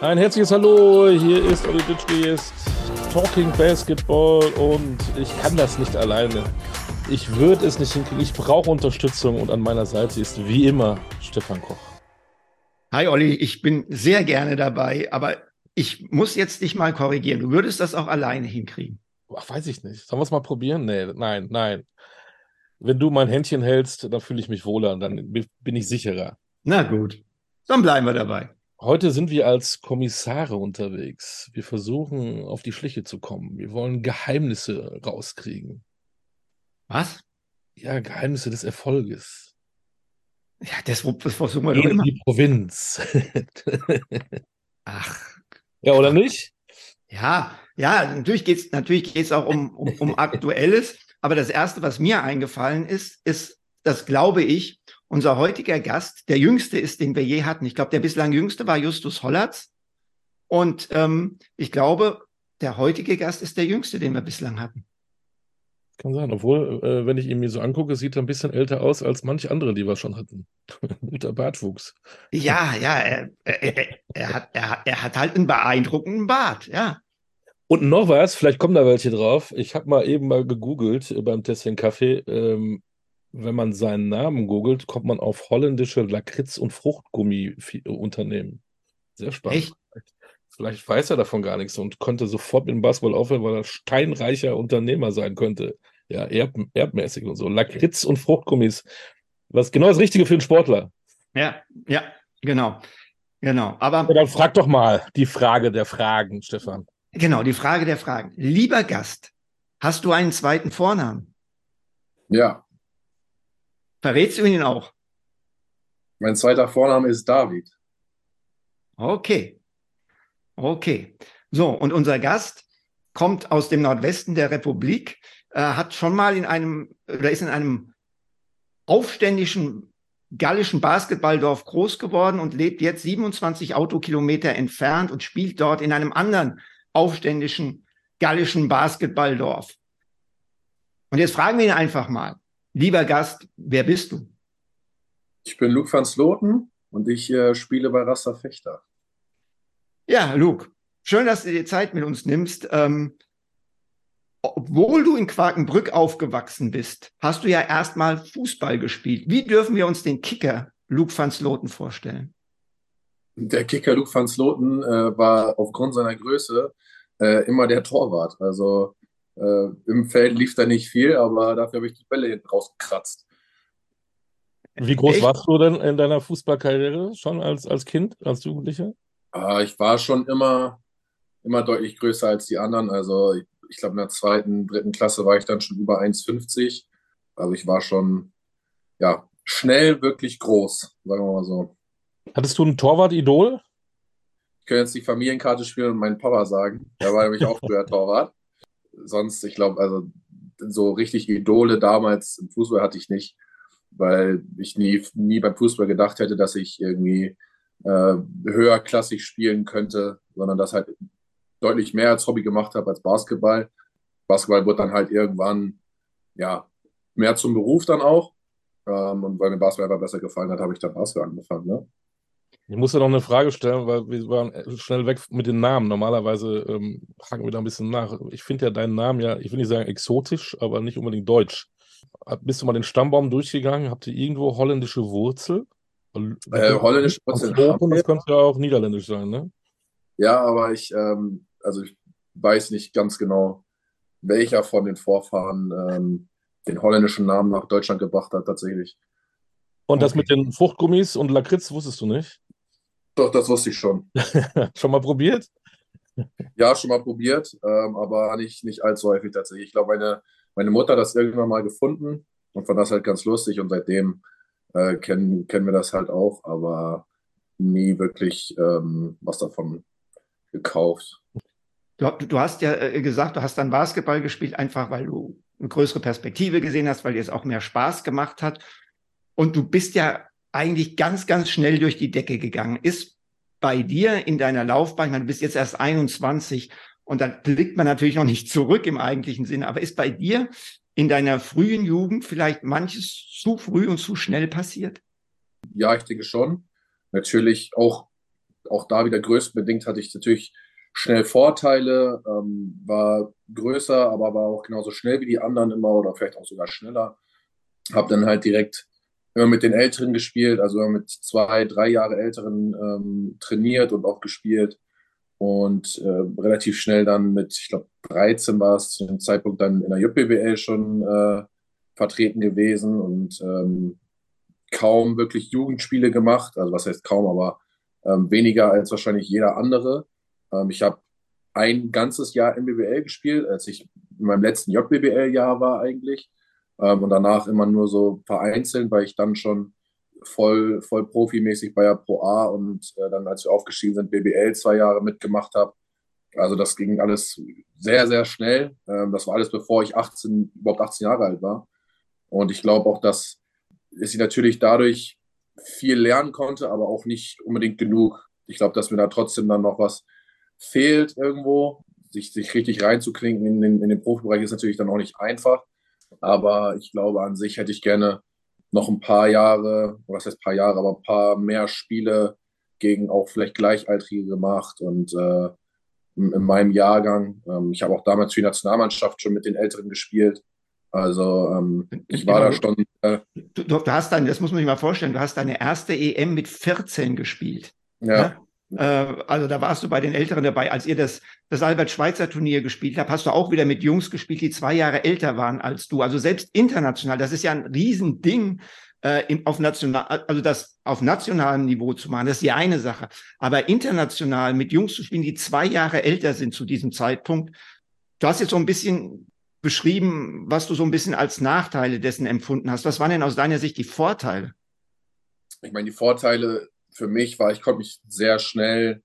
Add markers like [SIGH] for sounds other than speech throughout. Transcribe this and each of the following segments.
Ein herzliches Hallo, hier ist Olli Ditschke, ist Talking Basketball und ich kann das nicht alleine. Ich würde es nicht hinkriegen, ich brauche Unterstützung und an meiner Seite ist wie immer Stefan Koch. Hi Olli, ich bin sehr gerne dabei, aber ich muss jetzt dich mal korrigieren. Du würdest das auch alleine hinkriegen. Ach, weiß ich nicht. Sollen wir es mal probieren? Nee, nein, nein. Wenn du mein Händchen hältst, dann fühle ich mich wohler, dann bin ich sicherer. Na gut, dann bleiben wir dabei. Heute sind wir als Kommissare unterwegs. Wir versuchen auf die Schliche zu kommen. Wir wollen Geheimnisse rauskriegen. Was? Ja, Geheimnisse des Erfolges. Ja, das, das versuchen wir doch In immer. die Provinz. Ach, [LAUGHS] ja, oder nicht? ja, ja, natürlich geht's natürlich geht's auch um, um, um Aktuelles. Aber das Erste, was mir eingefallen ist, ist, das glaube ich, unser heutiger Gast, der jüngste ist, den wir je hatten. Ich glaube, der bislang jüngste war Justus Hollatz. Und ähm, ich glaube, der heutige Gast ist der jüngste, den wir bislang hatten. Kann sein. Obwohl, äh, wenn ich ihn mir so angucke, sieht er ein bisschen älter aus als manch andere, die wir schon hatten. [LAUGHS] Guter Bartwuchs. Ja, ja, er, er, er, hat, er, er hat halt einen beeindruckenden Bart, ja. Und noch was, vielleicht kommen da welche drauf. Ich habe mal eben mal gegoogelt äh, beim Testing Kaffee. Ähm, wenn man seinen Namen googelt, kommt man auf holländische Lakritz- und Fruchtgummi-Unternehmen. Sehr spannend. Echt? Vielleicht weiß er davon gar nichts und konnte sofort mit dem Basketball aufhören, weil er steinreicher Unternehmer sein könnte. Ja, erb, erbmäßig und so. Lakritz und Fruchtgummis. Was genau das Richtige für einen Sportler. Ja, ja, genau. Genau. Aber Ja, dann frag doch mal die Frage der Fragen, Stefan. genau, die Frage der Fragen. Lieber Gast, hast du einen zweiten Vornamen? Ja, Verrätst du ihn auch? mein zweiter Vorname ist David. Okay. Okay. So, und unser Gast kommt aus dem Nordwesten der Republik, äh, hat schon mal in einem, oder ist in einem aufständischen gallischen Basketballdorf groß geworden und lebt jetzt 27 Autokilometer entfernt und spielt dort in einem anderen aufständischen gallischen Basketballdorf. Und jetzt fragen wir ihn einfach mal, lieber Gast, wer bist du? Ich bin Luke van Sloten und ich äh, spiele bei Rasta Fechter. Ja, Luke, schön, dass du dir Zeit mit uns nimmst. Ähm, obwohl du in Quakenbrück aufgewachsen bist, hast du ja erstmal Fußball gespielt. Wie dürfen wir uns den Kicker Luke van Sloten vorstellen? Der Kicker Luke van Sloten äh, war aufgrund seiner Größe äh, immer der Torwart. Also äh, im Feld lief da nicht viel, aber dafür habe ich die Bälle hinten rausgekratzt. Wie groß Echt? warst du denn in deiner Fußballkarriere schon als, als Kind, als Jugendlicher? Äh, ich war schon immer, immer deutlich größer als die anderen. Also ich, ich glaube, in der zweiten, dritten Klasse war ich dann schon über 1,50. Also ich war schon, ja, schnell wirklich groß, sagen wir mal so. Hattest du ein Torwart-Idol? Ich kann jetzt die Familienkarte spielen und meinen Papa sagen. Der war nämlich auch früher [LAUGHS] Torwart. Sonst, ich glaube, also so richtig Idole damals im Fußball hatte ich nicht, weil ich nie, nie beim Fußball gedacht hätte, dass ich irgendwie äh, höherklassig spielen könnte, sondern das halt deutlich mehr als Hobby gemacht habe als Basketball. Basketball wurde dann halt irgendwann, ja, mehr zum Beruf dann auch. Ähm, und weil mir Basketball einfach besser gefallen hat, habe ich dann Basketball angefangen. Ne? Ich muss dir noch eine Frage stellen, weil wir waren schnell weg mit den Namen. Normalerweise ähm, haken wir da ein bisschen nach. Ich finde ja deinen Namen ja, ich will nicht sagen exotisch, aber nicht unbedingt deutsch. Bist du mal den Stammbaum durchgegangen? Habt ihr irgendwo holländische Wurzel? Äh, holländische Wurzeln, das könnte ja auch niederländisch sein, ne? Ja, aber ich, ähm, also ich weiß nicht ganz genau, welcher von den Vorfahren ähm, den holländischen Namen nach Deutschland gebracht hat, tatsächlich. Und das Okay. mit den Fruchtgummis und Lakritz wusstest du nicht? Doch, das wusste ich schon. [LAUGHS] Schon mal probiert? Ja, schon mal probiert, ähm, aber nicht, nicht allzu häufig tatsächlich. Ich glaube, meine, meine Mutter hat das irgendwann mal gefunden und fand das halt ganz lustig und seitdem äh, kennen, kennen wir das halt auch, aber nie wirklich ähm, was davon gekauft. Du, du hast ja äh, gesagt, du hast dann Basketball gespielt, einfach weil du eine größere Perspektive gesehen hast, weil dir es auch mehr Spaß gemacht hat. Und du bist ja eigentlich ganz, ganz schnell durch die Decke gegangen. Ist bei dir in deiner Laufbahn, ich meine, du bist jetzt erst 21 und dann blickt man natürlich noch nicht zurück im eigentlichen Sinne, aber ist bei dir in deiner frühen Jugend vielleicht manches zu früh und zu schnell passiert? Ja, ich denke schon. Natürlich auch, auch da wieder größtenbedingt hatte ich natürlich schnell Vorteile, ähm, war größer, aber war auch genauso schnell wie die anderen immer oder vielleicht auch sogar schneller. Habe dann halt direkt immer mit den Älteren gespielt, also mit zwei, drei Jahre Älteren ähm, trainiert und auch gespielt. Und äh, relativ schnell dann mit, ich glaube, 13 war es zu dem Zeitpunkt dann in der JBWL schon äh, vertreten gewesen und ähm, kaum wirklich Jugendspiele gemacht. Also was heißt kaum, aber ähm, weniger als wahrscheinlich jeder andere. Ähm, ich habe ein ganzes Jahr im BBL gespielt, als ich in meinem letzten JBBL-Jahr war eigentlich. Ähm, und danach immer nur so vereinzelt, weil ich dann schon voll, voll profimäßig bei der Pro A und äh, dann, als wir aufgestiegen sind, BBL zwei Jahre mitgemacht habe. Also das ging alles sehr, sehr schnell. Ähm, das war alles, bevor ich 18, überhaupt 18 Jahre alt war. Und ich glaube auch, dass ich natürlich dadurch viel lernen konnte, aber auch nicht unbedingt genug. Ich glaube, dass mir da trotzdem dann noch was fehlt irgendwo. Sich, sich richtig reinzuklinken in den, in den Profibereich ist natürlich dann auch nicht einfach. Aber ich glaube, an sich hätte ich gerne noch ein paar Jahre, was heißt paar Jahre, aber ein paar mehr Spiele gegen auch vielleicht Gleichaltrige gemacht und äh, in, in meinem Jahrgang. Ähm, ich habe auch damals für die Nationalmannschaft schon mit den Älteren gespielt. Also ähm, ich war da schon. Äh, du, du, hast dann, das muss man sich mal vorstellen, du hast deine erste EM mit 14 gespielt. Ja. ja? Äh, also da warst du bei den Älteren dabei. Als ihr das, das Albert-Schweitzer-Turnier gespielt habt, hast du auch wieder mit Jungs gespielt, die zwei Jahre älter waren als du. Also selbst international, das ist ja ein Riesending, äh, im, auf national, also das auf nationalem Niveau zu machen, das ist die eine Sache. Aber international mit Jungs zu spielen, die zwei Jahre älter sind zu diesem Zeitpunkt. Du hast jetzt so ein bisschen beschrieben, was du so ein bisschen als Nachteile dessen empfunden hast. Was waren denn aus deiner Sicht die Vorteile? Ich meine, die Vorteile für mich war, ich konnte mich sehr schnell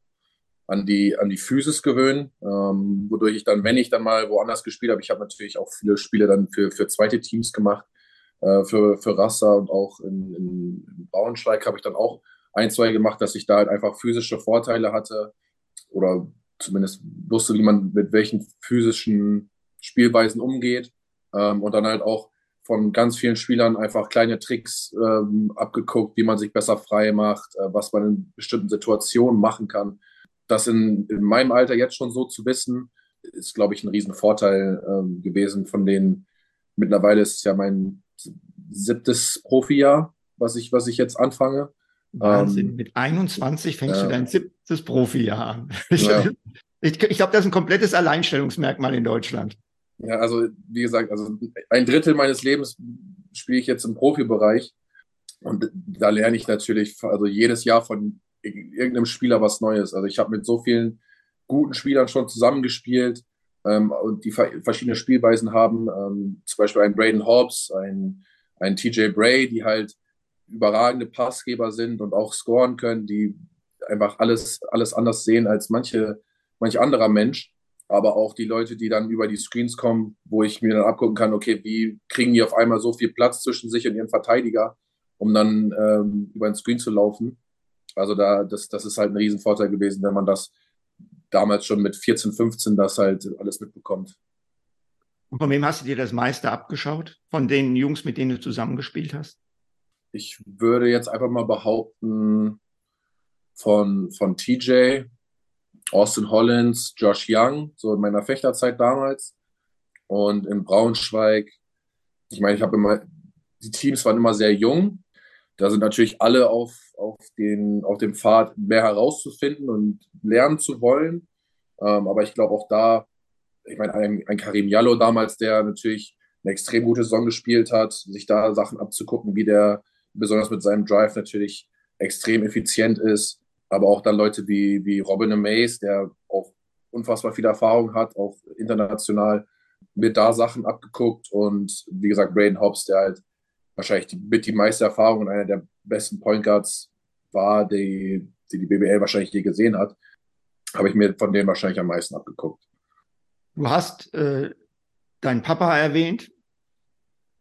an die, an die Physis gewöhnen, ähm, wodurch ich dann, wenn ich dann mal woanders gespielt habe, ich habe natürlich auch viele Spiele dann für, für zweite Teams gemacht, äh, für, für Rassa und auch in, in Braunschweig habe ich dann auch ein, zwei gemacht, dass ich da halt einfach physische Vorteile hatte oder zumindest wusste, wie man mit welchen physischen Spielweisen umgeht ähm, und dann halt auch von ganz vielen Spielern einfach kleine Tricks ähm, abgeguckt, wie man sich besser frei macht, äh, was man in bestimmten Situationen machen kann. Das in, in meinem Alter jetzt schon so zu wissen, ist, glaube ich, ein Riesenvorteil ähm, gewesen. Von denen mittlerweile ist es ja mein siebtes Profijahr, was ich, was ich jetzt anfange. Wahnsinn, ähm, mit 21 fängst äh, du dein siebtes Profijahr an. [LAUGHS] Ja. [LAUGHS] Ich, ich glaube, das ist ein komplettes Alleinstellungsmerkmal in Deutschland. Ja, also wie gesagt, also ein Drittel meines Lebens spiele ich jetzt im Profibereich und da lerne ich natürlich also jedes Jahr von irgendeinem Spieler was Neues. Also ich habe mit so vielen guten Spielern schon zusammengespielt ähm, und die verschiedene Spielweisen haben. Ähm, zum Beispiel ein Braden Hobbs, ein, ein TJ Bray, die halt überragende Passgeber sind und auch scoren können, die einfach alles, alles anders sehen als manche, manch anderer Mensch aber auch die Leute, die dann über die Screens kommen, wo ich mir dann abgucken kann, okay, wie kriegen die auf einmal so viel Platz zwischen sich und ihren Verteidiger, um dann ähm, über den Screen zu laufen. Also da, das, das ist halt ein Riesenvorteil gewesen, wenn man das damals schon mit 14, 15 das halt alles mitbekommt. Und von wem hast du dir das meiste abgeschaut? Von den Jungs, mit denen du zusammengespielt hast? Ich würde jetzt einfach mal behaupten, von, von TJ, Austin Hollins, Josh Young, so in meiner Fechterzeit damals. Und in Braunschweig, ich meine, ich habe immer, die Teams waren immer sehr jung. Da sind natürlich alle auf, auf, den, auf dem Pfad, mehr herauszufinden und lernen zu wollen. Ähm, aber ich glaube auch da, ich meine, ein, ein Karim Jallo damals, der natürlich eine extrem gute Saison gespielt hat, sich da Sachen abzugucken, wie der besonders mit seinem Drive natürlich extrem effizient ist aber auch dann Leute wie, wie Robin Mays, der auch unfassbar viel Erfahrung hat, auch international, mit da Sachen abgeguckt und wie gesagt, Braden Hobbs, der halt wahrscheinlich die, mit die meiste Erfahrung und einer der besten Point Guards war, die die, die BBL wahrscheinlich je gesehen hat. habe ich mir von denen wahrscheinlich am meisten abgeguckt. Du hast äh, deinen Papa erwähnt,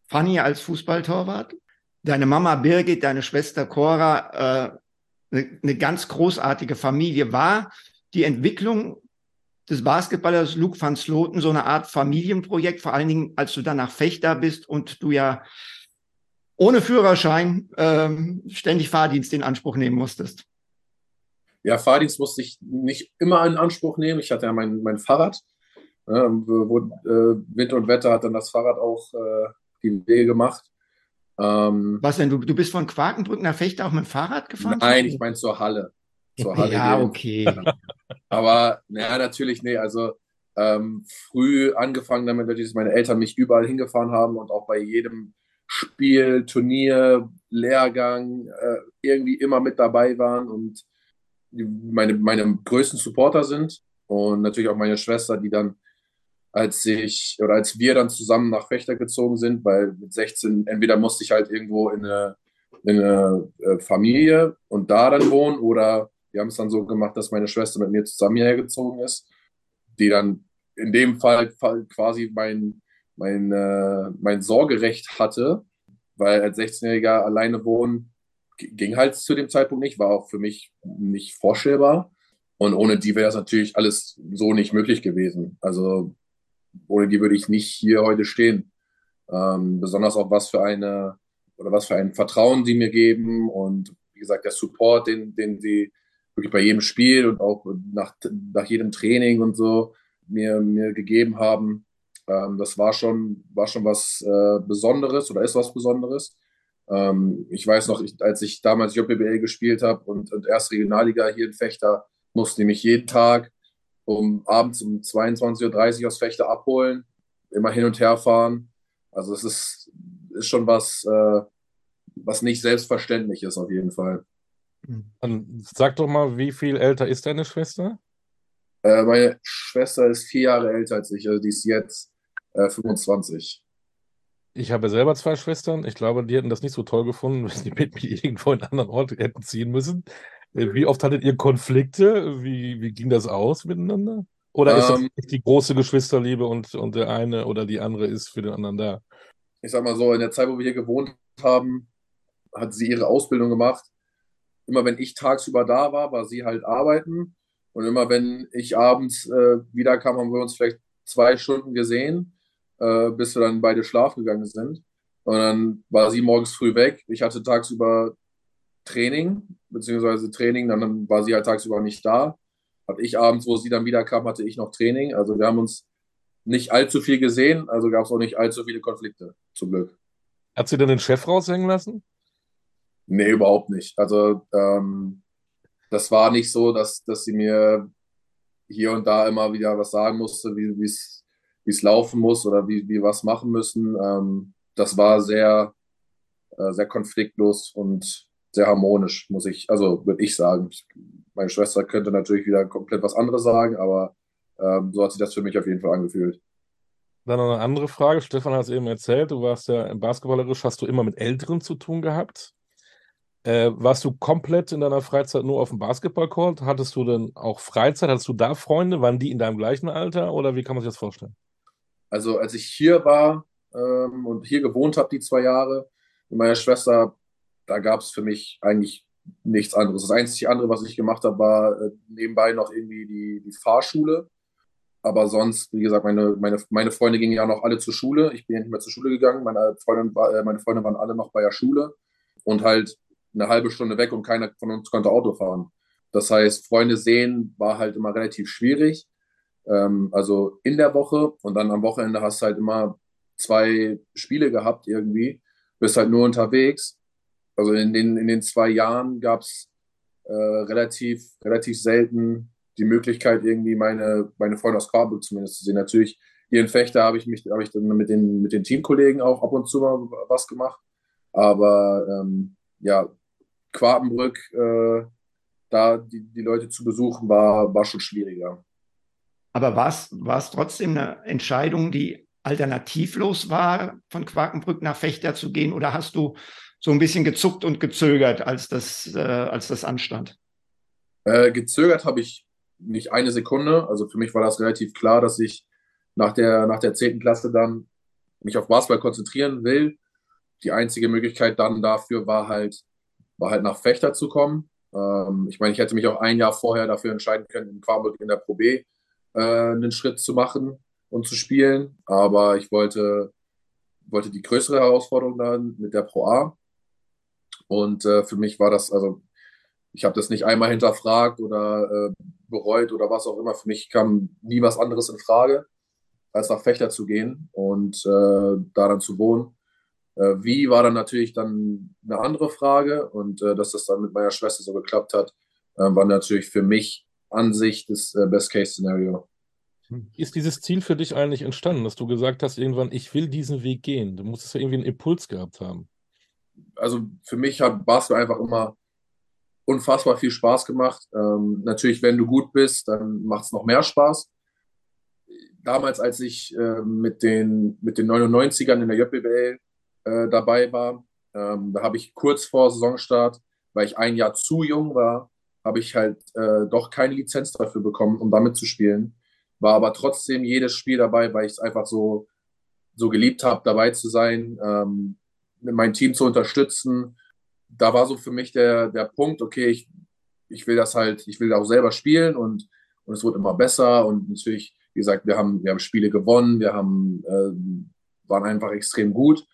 Fanny als Fußballtorwart, deine Mama Birgit, deine Schwester Cora, äh, eine, ganz großartige Familie. War die Entwicklung des Basketballers Luke van Sloten so eine Art Familienprojekt, vor allen Dingen, als du dann nach Fechter bist und du ja ohne Führerschein ähm, ständig Fahrdienst in Anspruch nehmen musstest. Ja, Fahrdienst musste ich nicht immer in Anspruch nehmen. Ich hatte ja mein, mein Fahrrad. Äh, wo, äh, Wind und Wetter hat dann das Fahrrad auch äh, die Wege gemacht. Ähm, Was denn? Du, du bist von Quakenbrück nach Fechter auch mit dem Fahrrad gefahren? Nein, ich meine zur Halle. Zur Halle ja, gehen. okay. [LAUGHS] Aber naja, natürlich, nee, also ähm, früh angefangen damit, dass meine Eltern mich überall hingefahren haben und auch bei jedem Spiel, Turnier, Lehrgang äh, irgendwie immer mit dabei waren und meine, meine größten Supporter sind. Und natürlich auch meine Schwester, die dann, als ich oder als wir dann zusammen nach Fechter gezogen sind, weil mit 16 entweder musste ich halt irgendwo in eine, in eine äh, Familie und da dann wohnen oder wir haben es dann so gemacht, dass meine Schwester mit mir zusammen hierher gezogen ist, die dann in dem Fall quasi mein, mein, äh, mein Sorgerecht hatte, weil als 16-Jähriger alleine wohnen ging halt zu dem Zeitpunkt nicht, war auch für mich nicht vorstellbar. Und ohne die wäre das natürlich alles so nicht möglich gewesen. Also ohne die würde ich nicht hier heute stehen. Ähm, besonders auch was für eine oder was für ein Vertrauen sie mir geben und wie gesagt der Support, den, den sie wirklich bei jedem Spiel und auch nach, nach jedem Training und so mir, mir gegeben haben. Ähm, das war schon, war schon was äh, Besonderes oder ist was Besonderes. Ähm, ich weiß noch, ich, als ich damals JBL gespielt habe und, und erst Regionalliga hier in Fechter, musste ich mich jeden Tag um abends um 22.30 Uhr aus Fechter abholen, immer hin und her fahren. Also es ist, ist schon was, äh, was nicht selbstverständlich ist auf jeden Fall. Dann sag doch mal, wie viel älter ist deine Schwester? Äh, meine Schwester ist vier Jahre älter als ich, also die ist jetzt äh, 25. Ich habe selber zwei Schwestern. Ich glaube, die hätten das nicht so toll gefunden, [LAUGHS] wenn sie mit mir irgendwo in einen anderen Ort hätten ziehen müssen. Äh, wie oft hattet ihr Konflikte? Wie, wie ging das aus miteinander? Oder ist ähm, das die große Geschwisterliebe und, und der eine oder die andere ist für den anderen da? Ich sag mal so, in der Zeit, wo wir hier gewohnt haben, hat sie ihre Ausbildung gemacht immer wenn ich tagsüber da war, war sie halt arbeiten. Und immer wenn ich abends äh, wiederkam, haben wir uns vielleicht zwei Stunden gesehen, äh, bis wir dann beide schlafen gegangen sind. Und dann war sie morgens früh weg. Ich hatte tagsüber Training, beziehungsweise Training, dann war sie halt tagsüber nicht da. Hatte ich abends, wo sie dann wiederkam, hatte ich noch Training. Also wir haben uns nicht allzu viel gesehen, also gab es auch nicht allzu viele Konflikte, zum Glück. Hat sie denn den Chef raushängen lassen? Nee, überhaupt nicht. Also ähm, das war nicht so, dass, dass sie mir hier und da immer wieder was sagen musste, wie es laufen muss oder wie wir was machen müssen. Ähm, das war sehr, äh, sehr konfliktlos und sehr harmonisch, muss ich, also würde ich sagen. Meine Schwester könnte natürlich wieder komplett was anderes sagen, aber ähm, so hat sich das für mich auf jeden Fall angefühlt. Dann noch eine andere Frage. Stefan hat es eben erzählt, du warst ja im Basketballerisch, hast du immer mit Älteren zu tun gehabt. Äh, warst du komplett in deiner Freizeit nur auf dem Basketballcourt? Hattest du denn auch Freizeit? Hattest du da Freunde? Waren die in deinem gleichen Alter oder wie kann man sich das vorstellen? Also als ich hier war ähm, und hier gewohnt habe, die zwei Jahre, mit meiner Schwester, da gab es für mich eigentlich nichts anderes. Das einzige andere, was ich gemacht habe, war äh, nebenbei noch irgendwie die, die Fahrschule. Aber sonst, wie gesagt, meine, meine, meine Freunde gingen ja noch alle zur Schule. Ich bin ja nicht mehr zur Schule gegangen. Meine, Freundin, äh, meine Freunde waren alle noch bei der Schule. Und halt eine halbe Stunde weg und keiner von uns konnte Auto fahren. Das heißt, Freunde sehen war halt immer relativ schwierig. Ähm, also in der Woche und dann am Wochenende hast du halt immer zwei Spiele gehabt irgendwie, bist halt nur unterwegs. Also in den, in den zwei Jahren gab es äh, relativ, relativ selten die Möglichkeit, irgendwie meine, meine Freunde aus Karlsburg zumindest zu sehen. Natürlich, hier in Fechter habe ich mich, habe ich dann mit den, mit den Teamkollegen auch ab und zu mal was gemacht. Aber ähm, ja, Quartenbrück, äh, da die, die Leute zu besuchen, war, war schon schwieriger. Aber war es trotzdem eine Entscheidung, die alternativlos war, von Quakenbrück nach Fechter zu gehen? Oder hast du so ein bisschen gezuckt und gezögert, als das, äh, als das anstand? Äh, gezögert habe ich nicht eine Sekunde. Also für mich war das relativ klar, dass ich nach der, nach der 10. Klasse dann mich auf Basketball konzentrieren will. Die einzige Möglichkeit dann dafür war halt, war halt nach Fechter zu kommen. Ähm, ich meine, ich hätte mich auch ein Jahr vorher dafür entscheiden können, in Quarburg in der Pro B äh, einen Schritt zu machen und zu spielen. Aber ich wollte, wollte die größere Herausforderung dann mit der Pro A. Und äh, für mich war das, also ich habe das nicht einmal hinterfragt oder äh, bereut oder was auch immer. Für mich kam nie was anderes in Frage, als nach Fechter zu gehen und äh, da dann zu wohnen. Äh, wie war dann natürlich dann eine andere Frage und äh, dass das dann mit meiner Schwester so geklappt hat, war natürlich für mich an sich das äh, Best-Case-Szenario. Ist dieses Ziel für dich eigentlich entstanden, dass du gesagt hast, irgendwann, ich will diesen Weg gehen? Du musstest ja irgendwie einen Impuls gehabt haben. Also für mich hat Basketball einfach immer unfassbar viel Spaß gemacht. Ähm, natürlich, wenn du gut bist, dann macht es noch mehr Spaß. Damals, als ich äh, mit, den, mit den 99ern in der JBL äh, dabei war, ähm, da habe ich kurz vor Saisonstart, weil ich ein Jahr zu jung war, habe ich halt äh, doch keine Lizenz dafür bekommen, um damit zu spielen. War aber trotzdem jedes Spiel dabei, weil ich es einfach so, so geliebt habe, dabei zu sein, ähm, mein Team zu unterstützen, da war so für mich der, der Punkt, okay, ich, ich will das halt, ich will auch selber spielen und, und es wird immer besser und natürlich, wie gesagt, wir haben, wir haben Spiele gewonnen, wir haben, äh, waren einfach extrem gut.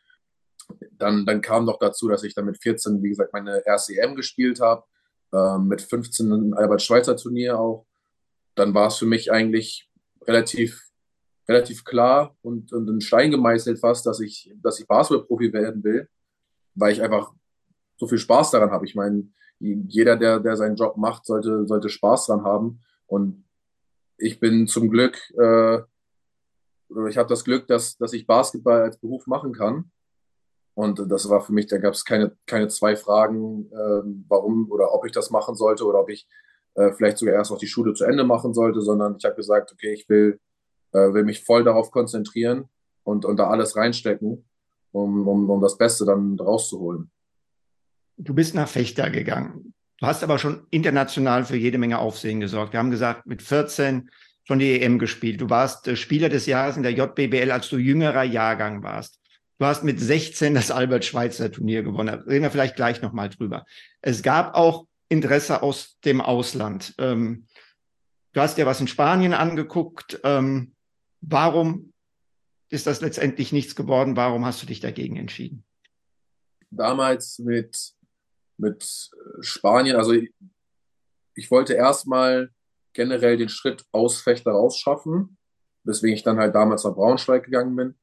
Dann, dann kam noch dazu, dass ich dann mit 14, wie gesagt, meine erste EM gespielt habe, äh, mit 15 ein Albert-Schweitzer-Turnier auch. Dann war es für mich eigentlich relativ, relativ klar und, und ein Stein gemeißelt fast, dass ich, dass ich Basketball-Profi werden will, weil ich einfach so viel Spaß daran habe. Ich meine, jeder, der, der seinen Job macht, sollte, sollte Spaß dran haben. Und ich bin zum Glück, äh, ich habe das Glück, dass, dass ich Basketball als Beruf machen kann. Und das war für mich, da gab es keine, keine zwei Fragen, äh, warum oder ob ich das machen sollte oder ob ich äh, vielleicht sogar erst noch die Schule zu Ende machen sollte, sondern ich habe gesagt, okay, ich will, äh, will mich voll darauf konzentrieren und, und da alles reinstecken, um, um, um das Beste dann rauszuholen. Du bist nach Fechter gegangen. Du hast aber schon international für jede Menge Aufsehen gesorgt. Wir haben gesagt, mit 14 schon die EM gespielt. Du warst äh, Spieler des Jahres in der JBBL, als du jüngerer Jahrgang warst. Du hast mit 16 das Albert-Schweitzer-Turnier gewonnen. Da reden wir vielleicht gleich nochmal drüber. Es gab auch Interesse aus dem Ausland. Ähm, du hast dir was in Spanien angeguckt. Ähm, warum ist das letztendlich nichts geworden? Warum hast du dich dagegen entschieden? Damals mit mit Spanien. Also ich, ich wollte erstmal generell den Schritt aus Fechter rausschaffen, weswegen ich dann halt damals nach Braunschweig gegangen bin.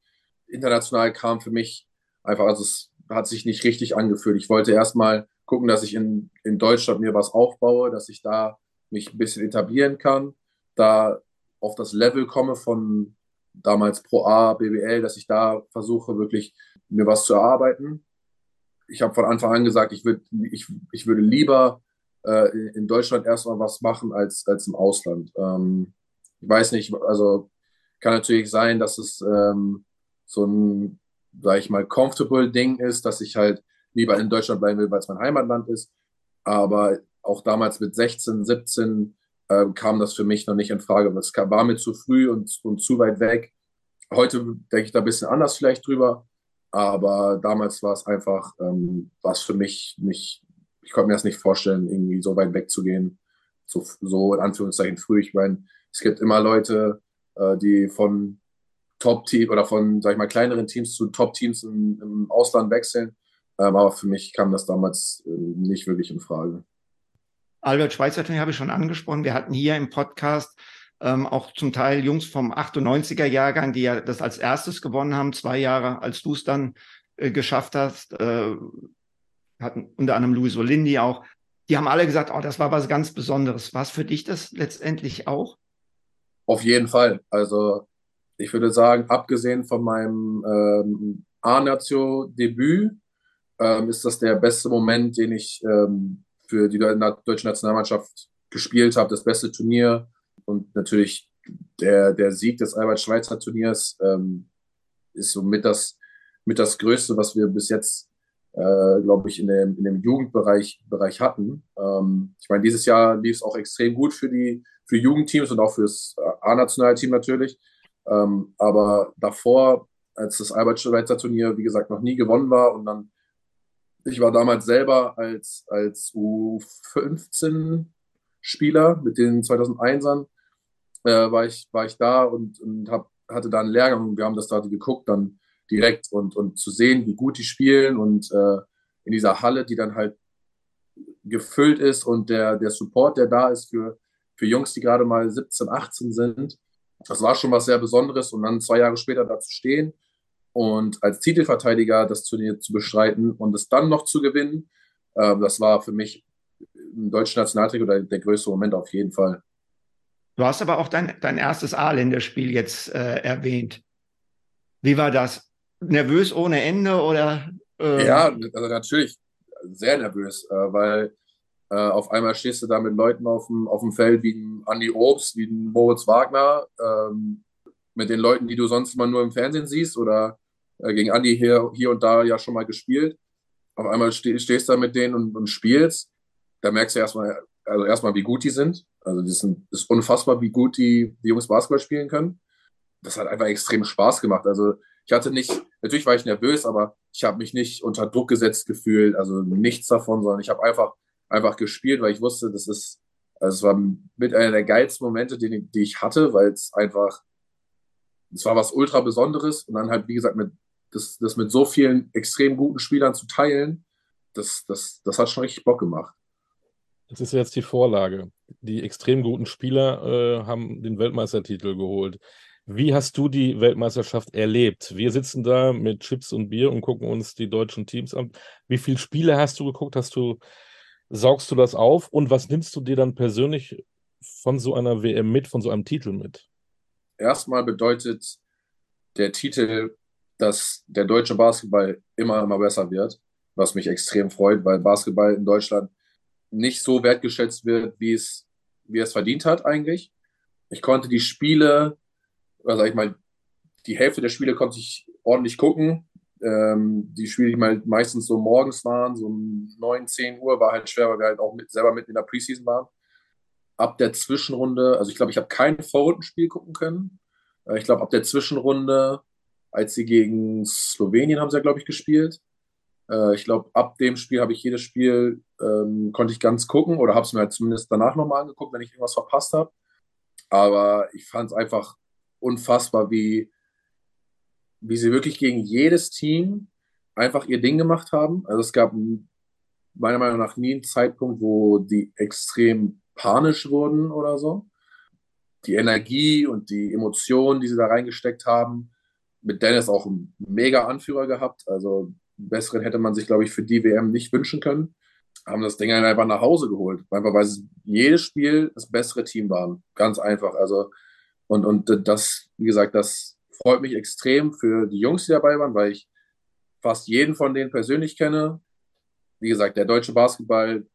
International kam für mich einfach, also es hat sich nicht richtig angefühlt. Ich wollte erstmal gucken, dass ich in, in Deutschland mir was aufbaue, dass ich da mich ein bisschen etablieren kann, da auf das Level komme von damals Pro A, BWL, dass ich da versuche, wirklich mir was zu erarbeiten ich habe von Anfang an gesagt, ich, würd, ich, ich würde lieber äh, in Deutschland erstmal was machen als, als im Ausland. Ähm, ich weiß nicht, also kann natürlich sein, dass es ähm, so ein, sag ich mal, comfortable Ding ist, dass ich halt lieber in Deutschland bleiben will, weil es mein Heimatland ist. Aber auch damals mit 16, 17 äh, kam das für mich noch nicht in Frage. Es war mir zu früh und, und zu weit weg. Heute denke ich da ein bisschen anders vielleicht drüber. Aber damals war es einfach, ähm, war es für mich nicht, ich konnte mir das nicht vorstellen, irgendwie so weit wegzugehen. So, so in Anführungszeichen früh. Ich meine, es gibt immer Leute, äh, die von Top-Team oder von, sag ich mal, kleineren Teams zu Top-Teams im, im, Ausland wechseln. Ähm, aber für mich kam das damals äh, nicht wirklich in Frage. Albert Schweitzer habe ich schon angesprochen. Wir hatten hier im Podcast ähm, auch zum Teil Jungs vom 98er Jahrgang, die ja das als erstes gewonnen haben, zwei Jahre, als du es dann äh, geschafft hast, äh, hatten unter anderem Luis Olindi auch. Die haben alle gesagt, oh, das war was ganz Besonderes. War es für dich das letztendlich auch? Auf jeden Fall. Also ich würde sagen, abgesehen von meinem ähm, A-Natio-Debüt, ähm, ist das der beste Moment, den ich ähm, für die deutsche Nationalmannschaft gespielt habe. Das beste Turnier, und natürlich der, der Sieg des Albert-Schweitzer Turniers ähm, ist so mit das, mit das Größte, was wir bis jetzt, äh, glaube ich, in dem, in dem Jugendbereich Bereich hatten. Ähm, ich meine, dieses Jahr lief es auch extrem gut für die, für Jugendteams und auch fürs A-Nationalteam natürlich. Ähm, aber davor, als das Albert-Schweitzer Turnier, wie gesagt, noch nie gewonnen war und dann, ich war damals selber als, als U15-Spieler mit den 2001ern, äh, war, ich, war ich da und, und hab, hatte da einen Lehrgang und wir haben das da geguckt dann direkt und, und zu sehen, wie gut die spielen und äh, in dieser Halle, die dann halt gefüllt ist und der, der Support, der da ist für, für Jungs, die gerade mal 17, 18 sind, das war schon was sehr Besonderes und dann zwei Jahre später da zu stehen und als Titelverteidiger das Turnier zu bestreiten und es dann noch zu gewinnen, äh, das war für mich im deutschen Nationaltrick oder der größte Moment auf jeden Fall. Du hast aber auch dein, dein erstes A-Länderspiel jetzt äh, erwähnt. Wie war das? Nervös ohne Ende oder? Äh... Ja, also natürlich sehr nervös, äh, weil äh, auf einmal stehst du da mit Leuten auf dem, auf dem Feld wie ein Andy Obst, wie ein Moritz Wagner, ähm, mit den Leuten, die du sonst immer nur im Fernsehen siehst oder äh, gegen Andy hier, hier und da ja schon mal gespielt. Auf einmal ste stehst du da mit denen und, und spielst. Da merkst du erstmal, also erstmal, wie gut die sind. Also das ist unfassbar, wie gut die, die Jungs Basketball spielen können. Das hat einfach extrem Spaß gemacht. Also ich hatte nicht, natürlich war ich nervös, aber ich habe mich nicht unter Druck gesetzt gefühlt, also nichts davon, sondern ich habe einfach einfach gespielt, weil ich wusste, das ist, also es war mit einer der geilsten Momente, die, die ich hatte, weil es einfach, es war was ultra Besonderes und dann halt, wie gesagt, mit, das, das mit so vielen extrem guten Spielern zu teilen, das, das, das hat schon richtig Bock gemacht. Das ist jetzt die Vorlage. Die extrem guten Spieler äh, haben den Weltmeistertitel geholt. Wie hast du die Weltmeisterschaft erlebt? Wir sitzen da mit Chips und Bier und gucken uns die deutschen Teams an. Wie viele Spiele hast du geguckt? Hast du saugst du das auf und was nimmst du dir dann persönlich von so einer WM mit, von so einem Titel mit? Erstmal bedeutet der Titel, dass der deutsche Basketball immer, immer besser wird, was mich extrem freut, weil Basketball in Deutschland nicht so wertgeschätzt wird, wie es, wie es verdient hat eigentlich. Ich konnte die Spiele, sag ich mal, die Hälfte der Spiele konnte ich ordentlich gucken. Ähm, die Spiele, die mal meistens so morgens waren, so um 9, 10 Uhr, war halt schwer, weil wir halt auch mit, selber mit in der Preseason waren. Ab der Zwischenrunde, also ich glaube, ich habe kein Vorrundenspiel gucken können. Äh, ich glaube, ab der Zwischenrunde, als sie gegen Slowenien haben sie ja, glaube ich, gespielt. Äh, ich glaube, ab dem Spiel habe ich jedes Spiel, ähm, konnte ich ganz gucken oder habe es mir halt zumindest danach nochmal angeguckt, wenn ich irgendwas verpasst habe. Aber ich fand es einfach unfassbar, wie, wie sie wirklich gegen jedes Team einfach ihr Ding gemacht haben. Also es gab meiner Meinung nach nie einen Zeitpunkt, wo die extrem panisch wurden oder so. Die Energie und die Emotionen, die sie da reingesteckt haben, mit Dennis auch einen mega Anführer gehabt. Also besseren hätte man sich, glaube ich, für die WM nicht wünschen können. Haben das Ding einfach nach Hause geholt. Einfach weil jedes Spiel das bessere Team waren. Ganz einfach. Also, und, und das, wie gesagt, das freut mich extrem für die Jungs, die dabei waren, weil ich fast jeden von denen persönlich kenne. Wie gesagt, der deutsche Basketball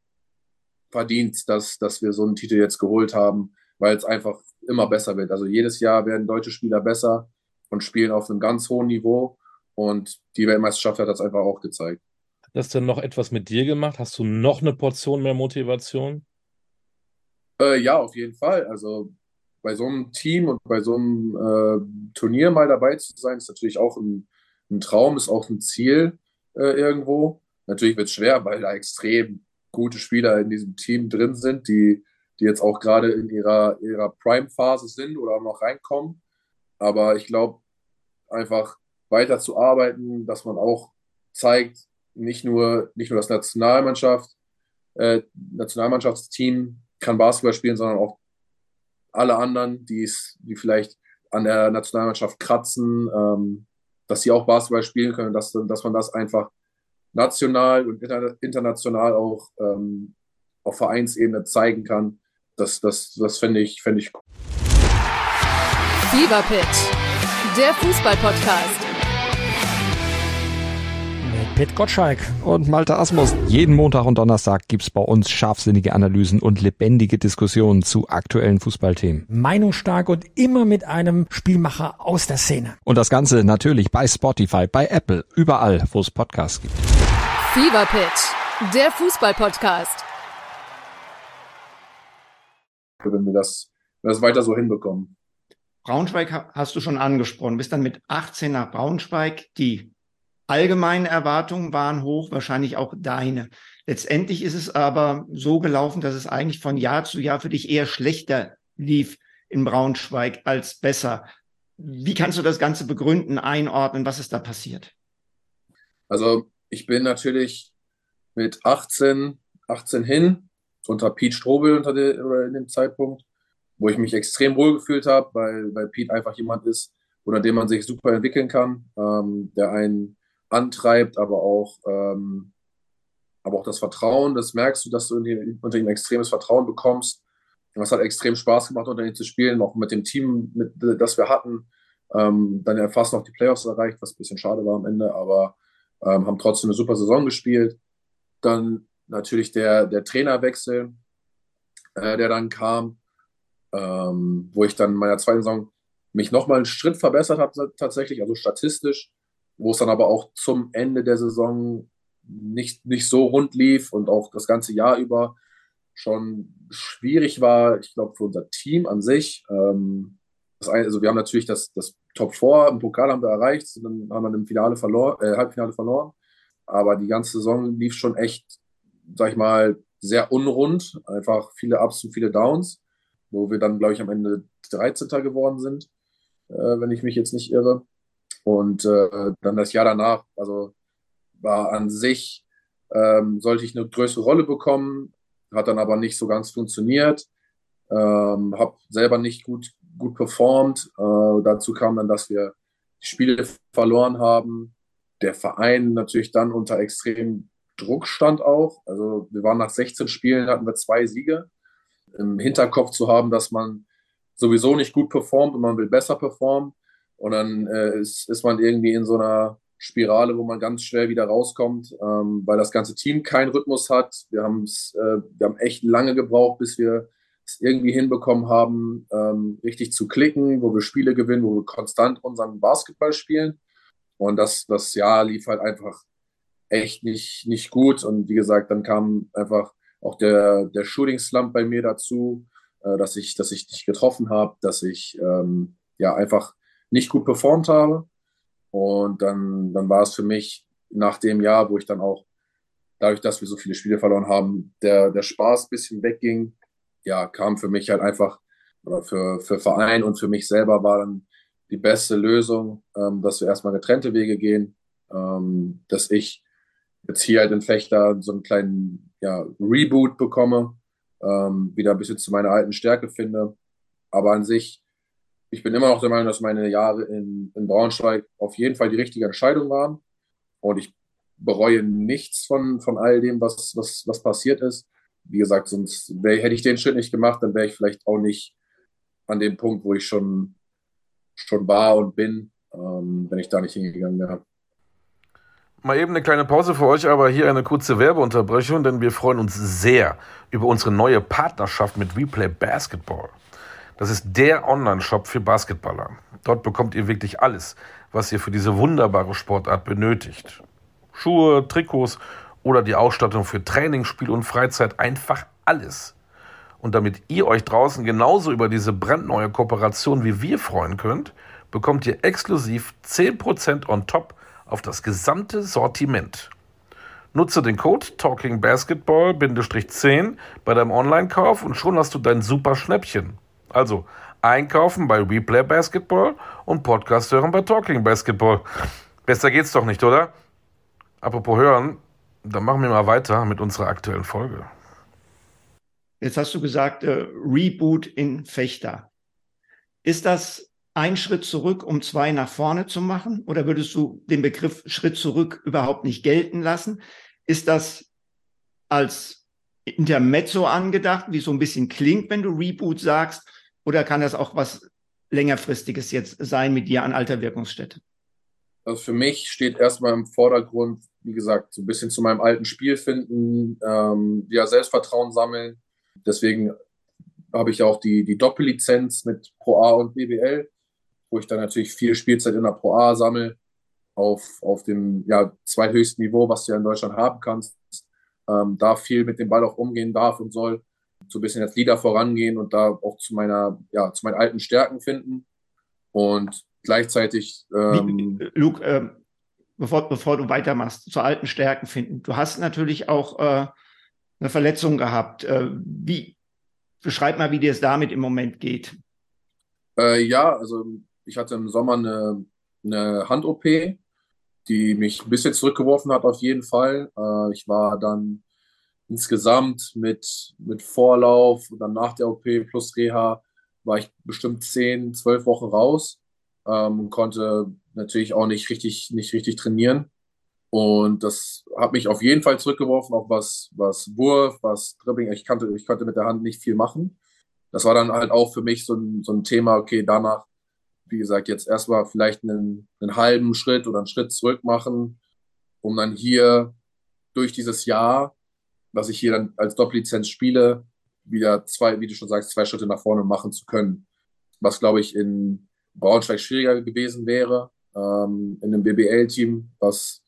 verdient, dass, dass wir so einen Titel jetzt geholt haben, weil es einfach immer besser wird. Also jedes Jahr werden deutsche Spieler besser und spielen auf einem ganz hohen Niveau. Und die Weltmeisterschaft hat das einfach auch gezeigt. Hat das denn noch etwas mit dir gemacht? Hast du noch eine Portion mehr Motivation? Äh, ja, auf jeden Fall. Also bei so einem Team und bei so einem äh, Turnier mal dabei zu sein, ist natürlich auch ein, ein Traum, ist auch ein Ziel äh, irgendwo. Natürlich wird es schwer, weil da extrem gute Spieler in diesem Team drin sind, die, die jetzt auch gerade in ihrer, ihrer Prime-Phase sind oder auch noch reinkommen. Aber ich glaube, einfach weiter zu arbeiten, dass man auch zeigt, nicht nur, nicht nur das Nationalmannschaft, äh, Nationalmannschaftsteam kann Basketball spielen, sondern auch alle anderen, die die vielleicht an der Nationalmannschaft kratzen, ähm, dass sie auch Basketball spielen können, dass, dass man das einfach national und international auch ähm, auf Vereinsebene zeigen kann. Das, das, das fände ich, fänd ich cool. Fever der Fußball-Podcast. Pet Gottschalk. Und Malte Asmus. Jeden Montag und Donnerstag gibt's bei uns scharfsinnige Analysen und lebendige Diskussionen zu aktuellen Fußballthemen. Meinungsstark und immer mit einem Spielmacher aus der Szene. Und das Ganze natürlich bei Spotify, bei Apple, überall, wo es Podcasts gibt. Fever Pitch, der Fußball-Podcast. Wenn wir das das weiter so hinbekommen. Braunschweig hast du schon angesprochen, bist dann mit 18 nach Braunschweig. Die allgemeinen Erwartungen waren hoch, wahrscheinlich auch deine. Letztendlich ist es aber so gelaufen, dass es eigentlich von Jahr zu Jahr für dich eher schlechter lief in Braunschweig als besser. Wie kannst du das Ganze begründen, einordnen? Was ist da passiert? Also ich bin natürlich mit 18, 18 hin, unter Pete Strobel unter de, in dem Zeitpunkt, wo ich mich extrem wohl gefühlt habe, weil, weil Pete einfach jemand ist, unter dem man sich super entwickeln kann, ähm, der einen antreibt, aber auch, ähm, aber auch das Vertrauen, das merkst du, dass du die, unter ihm extremes Vertrauen bekommst. Und es hat extrem Spaß gemacht, unter ihm zu spielen, auch mit dem Team, mit, das wir hatten. Ähm, dann fast noch die Playoffs erreicht, was ein bisschen schade war am Ende, aber ähm, haben trotzdem eine super Saison gespielt. Dann natürlich der, der Trainerwechsel, äh, der dann kam, ähm, wo ich dann in meiner zweiten Saison mich nochmal einen Schritt verbessert habe, tatsächlich, also statistisch, wo es dann aber auch zum Ende der Saison nicht, nicht so rund lief und auch das ganze Jahr über schon schwierig war, ich glaube, für unser Team an sich. Ähm, eine, also wir haben natürlich das, das Top 4 im Pokal haben wir erreicht, dann haben wir im Finale verloren, äh, Halbfinale verloren. Aber die ganze Saison lief schon echt, sag ich mal, sehr unrund. Einfach viele Ups und viele Downs, wo wir dann, glaube ich, am Ende 13. geworden sind, äh, wenn ich mich jetzt nicht irre. Und äh, dann das Jahr danach, also war an sich, ähm, sollte ich eine größere Rolle bekommen, hat dann aber nicht so ganz funktioniert. Ähm, habe selber nicht gut gut performt. Äh, dazu kam dann, dass wir Spiele verloren haben. Der Verein natürlich dann unter extrem Druck stand auch. Also wir waren nach 16 Spielen, hatten wir zwei Siege. Im Hinterkopf zu haben, dass man sowieso nicht gut performt und man will besser performen. Und dann äh, ist, ist man irgendwie in so einer Spirale, wo man ganz schnell wieder rauskommt, ähm, weil das ganze Team keinen Rhythmus hat. Wir, äh, wir haben echt lange gebraucht, bis wir irgendwie hinbekommen haben, ähm, richtig zu klicken, wo wir Spiele gewinnen, wo wir konstant unseren Basketball spielen. Und das, das Jahr lief halt einfach echt nicht, nicht gut. Und wie gesagt, dann kam einfach auch der, der Shooting Slump bei mir dazu, äh, dass ich, dass ich nicht getroffen habe, dass ich ähm, ja einfach nicht gut performt habe. Und dann, dann war es für mich nach dem Jahr, wo ich dann auch, dadurch, dass wir so viele Spiele verloren haben, der, der Spaß bisschen wegging ja, kam für mich halt einfach, oder für, für Verein und für mich selber war dann die beste Lösung, ähm, dass wir erstmal getrennte Wege gehen, ähm, dass ich jetzt hier halt in Fechter so einen kleinen ja, Reboot bekomme, ähm, wieder ein bisschen zu meiner alten Stärke finde. Aber an sich, ich bin immer noch der Meinung, dass meine Jahre in, in Braunschweig auf jeden Fall die richtige Entscheidung waren. Und ich bereue nichts von, von all dem, was, was, was passiert ist wie gesagt, sonst wär, hätte ich den Schritt nicht gemacht, dann wäre ich vielleicht auch nicht an dem Punkt, wo ich schon, schon war und bin, ähm, wenn ich da nicht hingegangen wäre. Mal eben eine kleine Pause für euch, aber hier eine kurze Werbeunterbrechung, denn wir freuen uns sehr über unsere neue Partnerschaft mit Replay Basketball. Das ist der Online-Shop für Basketballer. Dort bekommt ihr wirklich alles, was ihr für diese wunderbare Sportart benötigt. Schuhe, Trikots oder die Ausstattung für Training, Spiel und Freizeit, einfach alles. Und damit ihr euch draußen genauso über diese brandneue Kooperation wie wir freuen könnt, bekommt ihr exklusiv 10% on top auf das gesamte Sortiment. Nutze den Code TalkingBasketball-10 bei deinem Online-Kauf und schon hast du dein super Schnäppchen. Also einkaufen bei Replay Basketball und Podcast hören bei Talking Basketball. Besser geht's doch nicht, oder? Apropos hören, dann machen wir mal weiter mit unserer aktuellen Folge. Jetzt hast du gesagt, äh, Reboot in Fechter. Ist das ein Schritt zurück, um zwei nach vorne zu machen? Oder würdest du den Begriff Schritt zurück überhaupt nicht gelten lassen? Ist das als Intermezzo angedacht, wie so ein bisschen klingt, wenn du Reboot sagst? Oder kann das auch was längerfristiges jetzt sein mit dir an alter Wirkungsstätte? Also für mich steht erstmal im Vordergrund, wie gesagt, so ein bisschen zu meinem alten Spiel finden, ähm, ja, Selbstvertrauen sammeln. Deswegen habe ich auch die, die Doppellizenz mit Pro A und BBL, wo ich dann natürlich viel Spielzeit in der Pro A sammle, auf, auf dem ja, zweithöchsten Niveau, was du ja in Deutschland haben kannst. Ähm, da viel mit dem Ball auch umgehen darf und soll. So ein bisschen als Leader vorangehen und da auch zu meiner, ja, zu meinen alten Stärken finden. Und gleichzeitig. Ähm, Wie, Luke, äh, bevor, bevor du weitermachst, zu alten Stärken finden. Du hast natürlich auch äh, eine Verletzung gehabt. Äh, wie, beschreib mal, wie dir es damit im Moment geht. Äh, ja, also ich hatte im Sommer eine, eine Hand-OP, die mich ein bisschen zurückgeworfen hat, auf jeden Fall. Äh, ich war dann insgesamt mit, mit Vorlauf und dann nach der OP plus Reha war ich bestimmt zehn, zwölf Wochen raus ähm, konnte natürlich auch nicht richtig, nicht richtig trainieren. Und das hat mich auf jeden Fall zurückgeworfen, auch was, was Wurf, was Dribbling. Ich kannte, ich konnte mit der Hand nicht viel machen. Das war dann halt auch für mich so ein, so ein Thema, okay, danach, wie gesagt, jetzt erstmal vielleicht einen, einen halben Schritt oder einen Schritt zurück machen, um dann hier durch dieses Jahr, was ich hier dann als Doppellizenz spiele, wieder zwei, wie du schon sagst, zwei Schritte nach vorne machen zu können. Was, glaube ich, in Braunschweig schwieriger gewesen wäre, ähm, in einem BBL-Team, was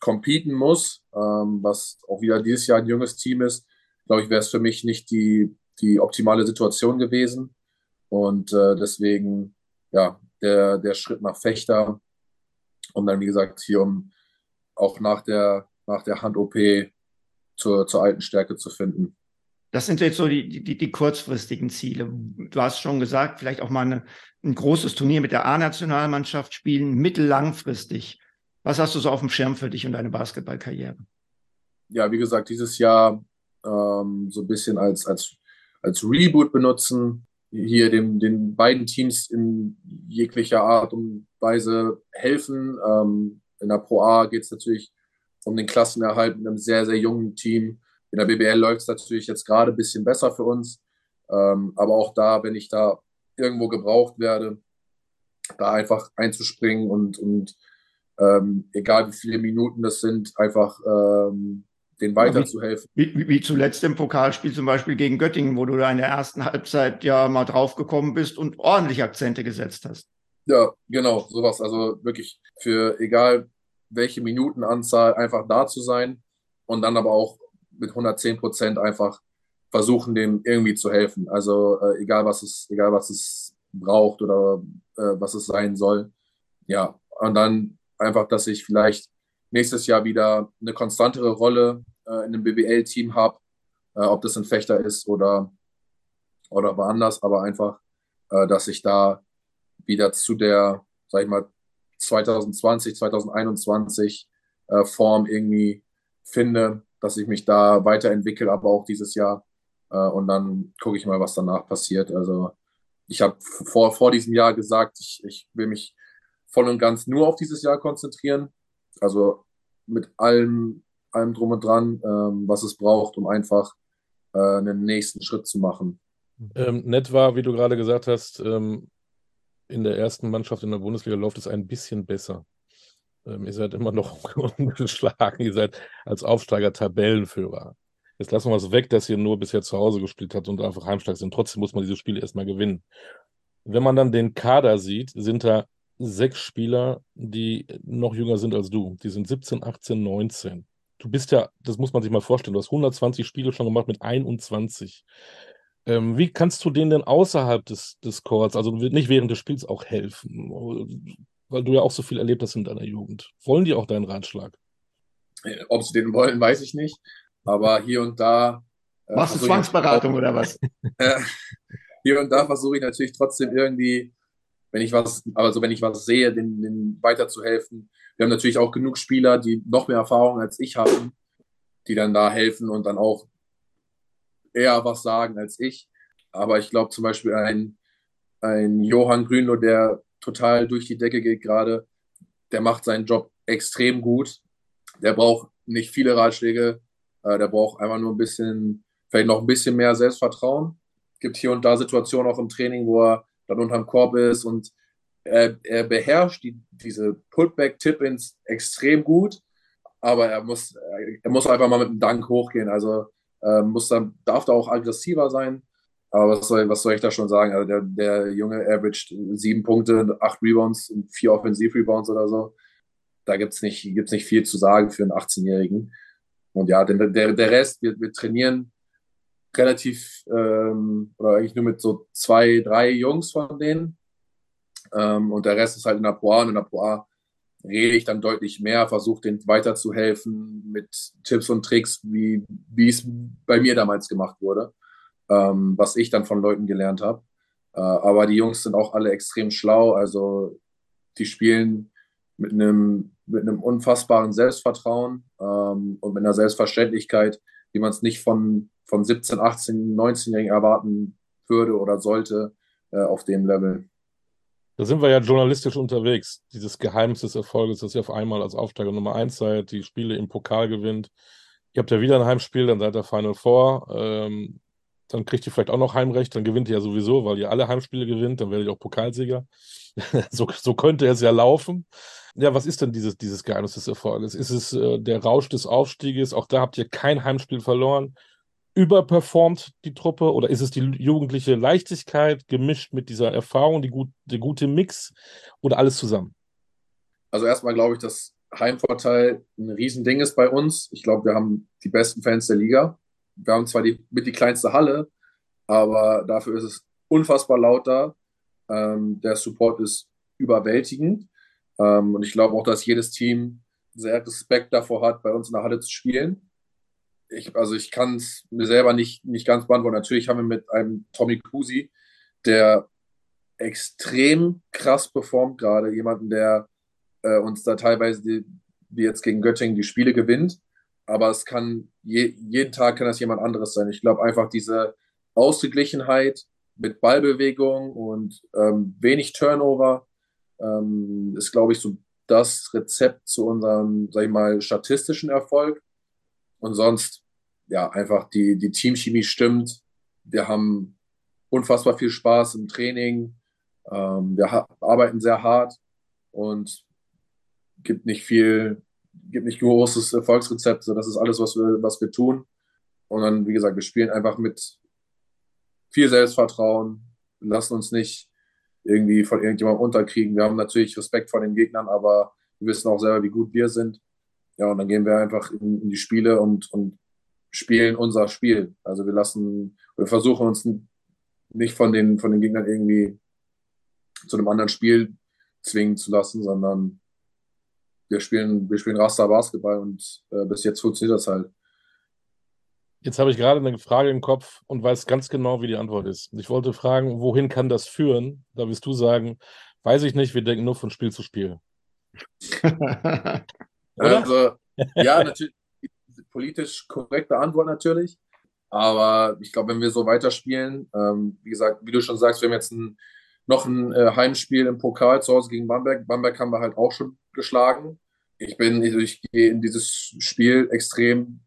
competen muss, ähm, was auch wieder dieses Jahr ein junges Team ist, glaube ich, wäre es für mich nicht die, die optimale Situation gewesen. Und äh, deswegen, ja, der, der Schritt nach Fechter, um dann, wie gesagt, hier um auch nach der, nach der Hand-OP zur, zur alten Stärke zu finden. Das sind jetzt so die, die, die kurzfristigen Ziele. Du hast schon gesagt, vielleicht auch mal eine, ein großes Turnier mit der A-Nationalmannschaft spielen, mittellangfristig. Was hast du so auf dem Schirm für dich und deine Basketballkarriere? Ja, wie gesagt, dieses Jahr ähm, so ein bisschen als, als, als Reboot benutzen, hier den, den beiden Teams in jeglicher Art und Weise helfen. Ähm, in der Pro A geht es natürlich um den Klassenerhalt mit einem sehr, sehr jungen Team. In der BBL läuft es natürlich jetzt gerade ein bisschen besser für uns. Ähm, aber auch da, wenn ich da irgendwo gebraucht werde, da einfach einzuspringen und, und ähm, egal wie viele Minuten das sind, einfach ähm, den weiterzuhelfen. Wie, wie, wie, zuletzt im Pokalspiel zum Beispiel gegen Göttingen, wo du da in der ersten Halbzeit ja mal draufgekommen bist und ordentlich Akzente gesetzt hast. Ja, genau, sowas. Also wirklich für egal welche Minutenanzahl einfach da zu sein und dann aber auch mit 110 Prozent einfach versuchen, dem irgendwie zu helfen. Also äh, egal was es, egal was es braucht oder äh, was es sein soll. Ja, und dann einfach, dass ich vielleicht nächstes Jahr wieder eine konstantere Rolle äh, in einem BBL-Team habe, äh, ob das ein Fechter ist oder, oder woanders, aber einfach, äh, dass ich da wieder zu der, sag ich mal, 2020, 2021 äh, Form irgendwie finde, dass ich mich da weiterentwickle, aber auch dieses Jahr. Äh, und dann gucke ich mal, was danach passiert. Also ich habe vor, vor diesem Jahr gesagt, ich, ich will mich voll und ganz nur auf dieses Jahr konzentrieren. Also mit allem, allem drum und dran, ähm, was es braucht, um einfach äh, einen nächsten Schritt zu machen. Ähm, nett war, wie du gerade gesagt hast, ähm, in der ersten Mannschaft in der Bundesliga läuft es ein bisschen besser. Ähm, ihr seid immer noch [LAUGHS] ungeschlagen. Ihr seid als Aufsteiger Tabellenführer. Jetzt lassen wir es weg, dass ihr nur bisher zu Hause gespielt habt und einfach heimstark sind. Trotzdem muss man diese Spiele erstmal gewinnen. Wenn man dann den Kader sieht, sind da sechs Spieler, die noch jünger sind als du. Die sind 17, 18, 19. Du bist ja, das muss man sich mal vorstellen, du hast 120 Spiele schon gemacht mit 21. Ähm, wie kannst du denen denn außerhalb des, des Chords, also nicht während des Spiels auch helfen? Weil du ja auch so viel erlebt hast in deiner Jugend. Wollen die auch deinen Ratschlag? Äh, ob sie den wollen, weiß ich nicht. Aber hier und da. Äh, Machst du Zwangsberatung auch, oder was? [LAUGHS] Äh, hier und da versuche ich natürlich trotzdem irgendwie, wenn ich was, also wenn ich was sehe, den, den weiterzuhelfen. Wir haben natürlich auch genug Spieler, die noch mehr Erfahrung als ich haben, die dann da helfen und dann auch eher was sagen als ich. Aber ich glaube zum Beispiel ein, ein Johann Grünlo, der total durch die Decke geht gerade, der macht seinen Job extrem gut. Der braucht nicht viele Ratschläge. Äh, der braucht einfach nur ein bisschen, vielleicht noch ein bisschen mehr Selbstvertrauen. Gibt hier und da Situationen auch im Training, wo er dann unterm Korb ist und er, er beherrscht die, diese Putback-Tip-Ins extrem gut, aber er muss, er muss einfach mal mit dem Dank hochgehen. Also ähm, muss dann, darf da auch aggressiver sein. Aber was soll, was soll ich da schon sagen? Also der, der Junge averaged sieben Punkte, acht Rebounds und vier Offensiv-Rebounds oder so. Da gibt's nicht, gibt's nicht viel zu sagen für einen 18-Jährigen. Und ja, der, der, der Rest, wir, wir trainieren relativ ähm, oder eigentlich nur mit so zwei, drei Jungs von denen. Ähm, und der Rest ist halt in der Poa. Und in der Poa rede ich dann deutlich mehr, versuche denen weiterzuhelfen mit Tipps und Tricks, wie, wie es bei mir damals gemacht wurde, ähm, was ich dann von Leuten gelernt habe. Äh, aber die Jungs sind auch alle extrem schlau. Also die spielen mit einem, mit einem unfassbaren Selbstvertrauen ähm, und mit einer Selbstverständlichkeit, wie man es nicht von, von 17, 18, 19-Jährigen erwarten würde oder sollte äh, auf dem Level. Da sind wir ja journalistisch unterwegs. Dieses Geheimnis des Erfolges, dass ihr auf einmal als Aufsteiger Nummer 1 seid, die Spiele im Pokal gewinnt. Ihr habt ja wieder ein Heimspiel, dann seid ihr Final Four. Ähm, dann kriegt ihr vielleicht auch noch Heimrecht, dann gewinnt ihr ja sowieso, weil ihr alle Heimspiele gewinnt, dann werdet ihr auch Pokalsieger. [LAUGHS] so, so könnte es ja laufen. Ja, was ist denn dieses, dieses Geheimnis des Erfolges? Ist es äh, der Rausch des Aufstieges? Auch da habt ihr kein Heimspiel verloren. Überperformt die Truppe oder ist es die jugendliche Leichtigkeit gemischt mit dieser Erfahrung, die gut, der gute Mix oder alles zusammen? Also erstmal glaube ich, dass Heimvorteil ein Riesending ist bei uns. Ich glaube, wir haben die besten Fans der Liga wir haben zwar die, mit die kleinste Halle, aber dafür ist es unfassbar laut da. Ähm, der Support ist überwältigend. Ähm, und ich glaube auch, dass jedes Team sehr Respekt davor hat, bei uns in der Halle zu spielen. Ich, also ich kann es mir selber nicht, nicht ganz beantworten. Natürlich haben wir mit einem Tommy Kusi, der extrem krass performt gerade, jemanden, der äh, uns da teilweise, die, wie jetzt gegen Göttingen, die Spiele gewinnt aber es kann je, jeden Tag kann das jemand anderes sein. Ich glaube einfach diese Ausgeglichenheit mit Ballbewegung und ähm, wenig Turnover ähm, ist, glaube ich, so das Rezept zu unserem, sag ich mal, statistischen Erfolg. Und sonst, ja, einfach die, die Teamchemie stimmt. Wir haben unfassbar viel Spaß im Training. Ähm, wir arbeiten sehr hart und gibt nicht viel gibt nicht großes Erfolgsrezept, so das ist alles, was wir, was wir tun. Und dann, wie gesagt, wir spielen einfach mit viel Selbstvertrauen, lassen uns nicht irgendwie von irgendjemandem unterkriegen. Wir haben natürlich Respekt vor den Gegnern, aber wir wissen auch selber, wie gut wir sind. Ja, und dann gehen wir einfach in, in die Spiele und, und spielen unser Spiel. Also wir lassen, wir versuchen uns nicht von den, von den Gegnern irgendwie zu einem anderen Spiel zwingen zu lassen, sondern wir spielen, wir spielen Raster Basketball und äh, bis jetzt funktioniert das halt. Jetzt habe ich gerade eine Frage im Kopf und weiß ganz genau, wie die Antwort ist. Ich wollte fragen, wohin kann das führen? Da wirst du sagen, weiß ich nicht, wir denken nur von Spiel zu Spiel. [LAUGHS] also, ja, natürlich, politisch korrekte Antwort natürlich. Aber ich glaube, wenn wir so weiterspielen, ähm, wie gesagt, wie du schon sagst, wir haben jetzt ein, noch ein äh, Heimspiel im Pokal zu Hause gegen Bamberg. Bamberg haben wir halt auch schon geschlagen. Ich bin, ich gehe in dieses Spiel extrem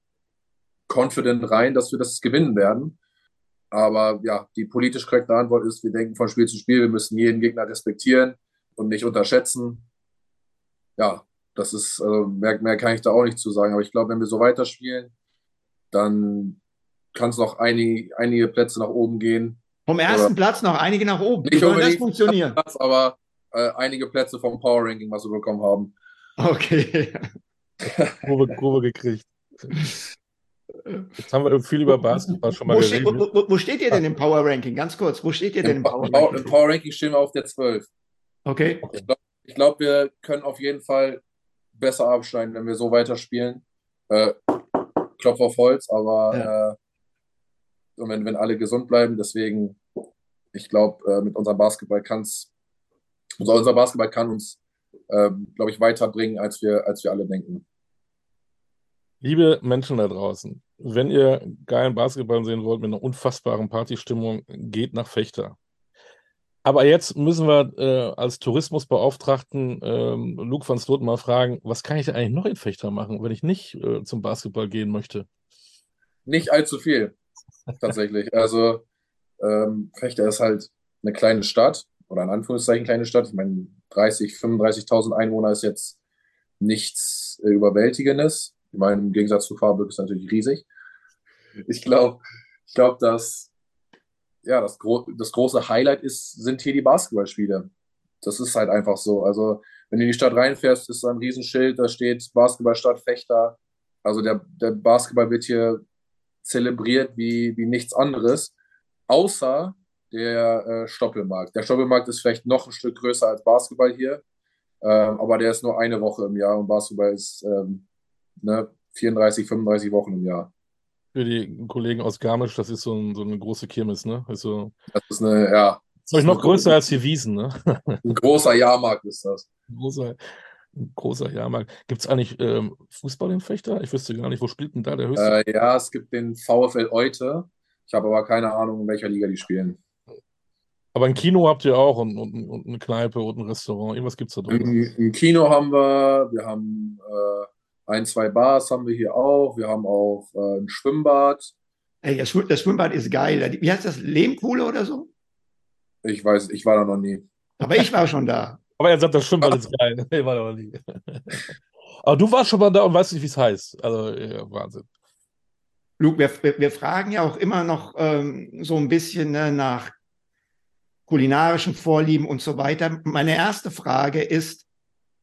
confident rein, dass wir das gewinnen werden. Aber ja, die politisch korrekte Antwort ist, wir denken von Spiel zu Spiel, wir müssen jeden Gegner respektieren und nicht unterschätzen. Ja, das ist, also mehr, mehr kann ich da auch nicht zu sagen. Aber ich glaube, wenn wir so weiterspielen, dann kann es noch einige, einige Plätze nach oben gehen. Vom ersten Oder Platz noch einige nach oben. Wie soll das funktionieren? Platz, aber äh, einige Plätze vom Power Ranking, was wir bekommen haben. Okay. [LAUGHS] Kurve, Kurve gekriegt. Jetzt haben wir viel über Basketball schon mal wo geredet. Steht, wo, wo, steht ihr denn im Power Ranking? Ganz kurz, wo steht ihr denn im, Power Ranking? Im Power Ranking stehen wir auf der 12. Okay. Ich glaube, glaub, wir können auf jeden Fall besser abschneiden, wenn wir so weiterspielen. Äh, Klopf auf Holz, aber ja. äh, wenn, wenn alle gesund bleiben, deswegen, ich glaube, äh, mit unserem Basketball kann es unser, unser Basketball kann uns, äh, glaube ich, weiterbringen, als wir, als wir alle denken. Liebe Menschen da draußen, wenn ihr geilen Basketball sehen wollt mit einer unfassbaren Partystimmung, geht nach Fechter. Aber jetzt müssen wir äh, als Tourismusbeauftragten äh, Luke van Sloten mal fragen, was kann ich denn eigentlich noch in Fechter machen, wenn ich nicht äh, zum Basketball gehen möchte? Nicht allzu viel, tatsächlich. [LAUGHS] also ähm, Fechter ist halt eine kleine Stadt oder in Anführungszeichen kleine Stadt. Ich meine, 30, 35.000 Einwohner ist jetzt nichts äh, Überwältigendes. Ich meine, im Gegensatz zu Freiburg ist natürlich riesig. Ich glaube, ich glaube, dass ja, das, gro das große Highlight ist, sind hier die Basketballspiele. Das ist halt einfach so. Also, wenn du in die Stadt reinfährst, ist da ein Riesenschild, da steht Basketballstadt Fechter. Also der, der Basketball wird hier zelebriert wie, wie nichts anderes, außer der äh, Stoppelmarkt. Der Stoppelmarkt ist vielleicht noch ein Stück größer als Basketball hier, ähm, aber der ist nur eine Woche im Jahr und Basketball ist ähm, ne, 34, 35 Wochen im Jahr. Für die Kollegen aus Garmisch, das ist so, ein, so eine große Kirmes, ne? Also, Das ist eine, ja, ist noch größer als hier Wiesen, ne? [LAUGHS] ein großer Jahrmarkt ist das. Ein großer, ein großer Jahrmarkt. Gibt es eigentlich ähm, Fußball in Fechter? Ich wüsste gar nicht, wo spielt denn da der höchste? Äh, ja, es gibt den VfL Eute. Ich habe aber keine Ahnung, in welcher Liga die spielen. Aber ein Kino habt ihr auch und, und, und eine Kneipe und ein Restaurant. Irgendwas gibt es da drüben. Im, Im Kino haben wir, wir haben äh, ein, zwei Bars haben wir hier auch. Wir haben auch äh, ein Schwimmbad. Ey, das, Schw- das Schwimmbad ist geil. Wie heißt das? Lehmkuhle oder so? Ich weiß, ich war da noch nie. Aber ich war schon da. [LAUGHS] Aber er sagt, das Schwimmbad ist geil. [LAUGHS] Nee, war doch nie. Aber du warst schon mal da und weißt nicht, wie es heißt. Also, ja, Wahnsinn. Luke, wir, wir wir fragen ja auch immer noch ähm, so ein bisschen ne, nach kulinarischen Vorlieben und so weiter. Meine erste Frage ist,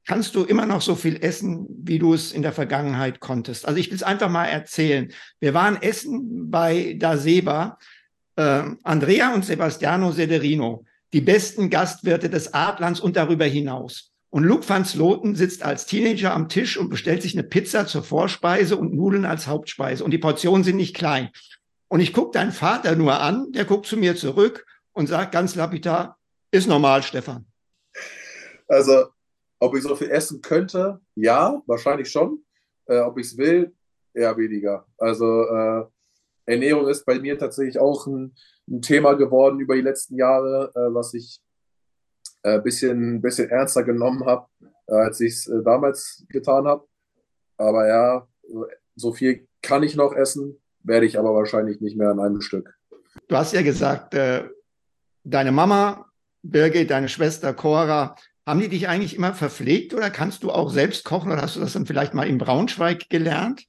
kannst du immer noch so viel essen, wie du es in der Vergangenheit konntest? Also ich will es einfach mal erzählen. Wir waren essen bei Da Seba, äh, Andrea und Sebastiano Sederino, die besten Gastwirte des Adlands und darüber hinaus. Und Luke van Sloten sitzt als Teenager am Tisch und bestellt sich eine Pizza zur Vorspeise und Nudeln als Hauptspeise. Und die Portionen sind nicht klein. Und ich gucke deinen Vater nur an, der guckt zu mir zurück und sagt ganz lapidar, ist normal, Stefan. Also, ob ich so viel essen könnte, ja, wahrscheinlich schon. Äh, ob ich es will, eher weniger. Also, äh, Ernährung ist bei mir tatsächlich auch ein, ein Thema geworden über die letzten Jahre, äh, was ich ein äh, bisschen, bisschen ernster genommen habe, äh, als ich es äh, damals getan habe. Aber ja, so- viel kann ich noch essen, werde ich aber wahrscheinlich nicht mehr an einem Stück. Du hast ja gesagt, deine Mama, Birgit, deine Schwester Cora, haben die dich eigentlich immer verpflegt oder kannst du auch selbst kochen oder hast du das dann vielleicht mal in Braunschweig gelernt?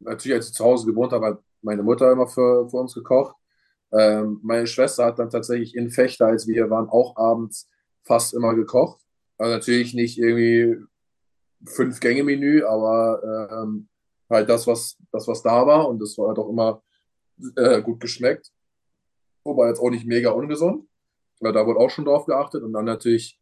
natürlich, als ich zu Hause gewohnt habe, hat meine Mutter immer für, für uns gekocht. Ähm, meine Schwester hat dann tatsächlich in Fechter, als wir hier waren, auch abends fast immer gekocht. Also natürlich nicht irgendwie Fünf-Gänge-Menü, aber ähm, halt das, was, das, was da war. Und das war halt auch immer äh, gut geschmeckt. Wobei jetzt auch nicht mega ungesund. Weil da wurde auch schon drauf geachtet. Und dann natürlich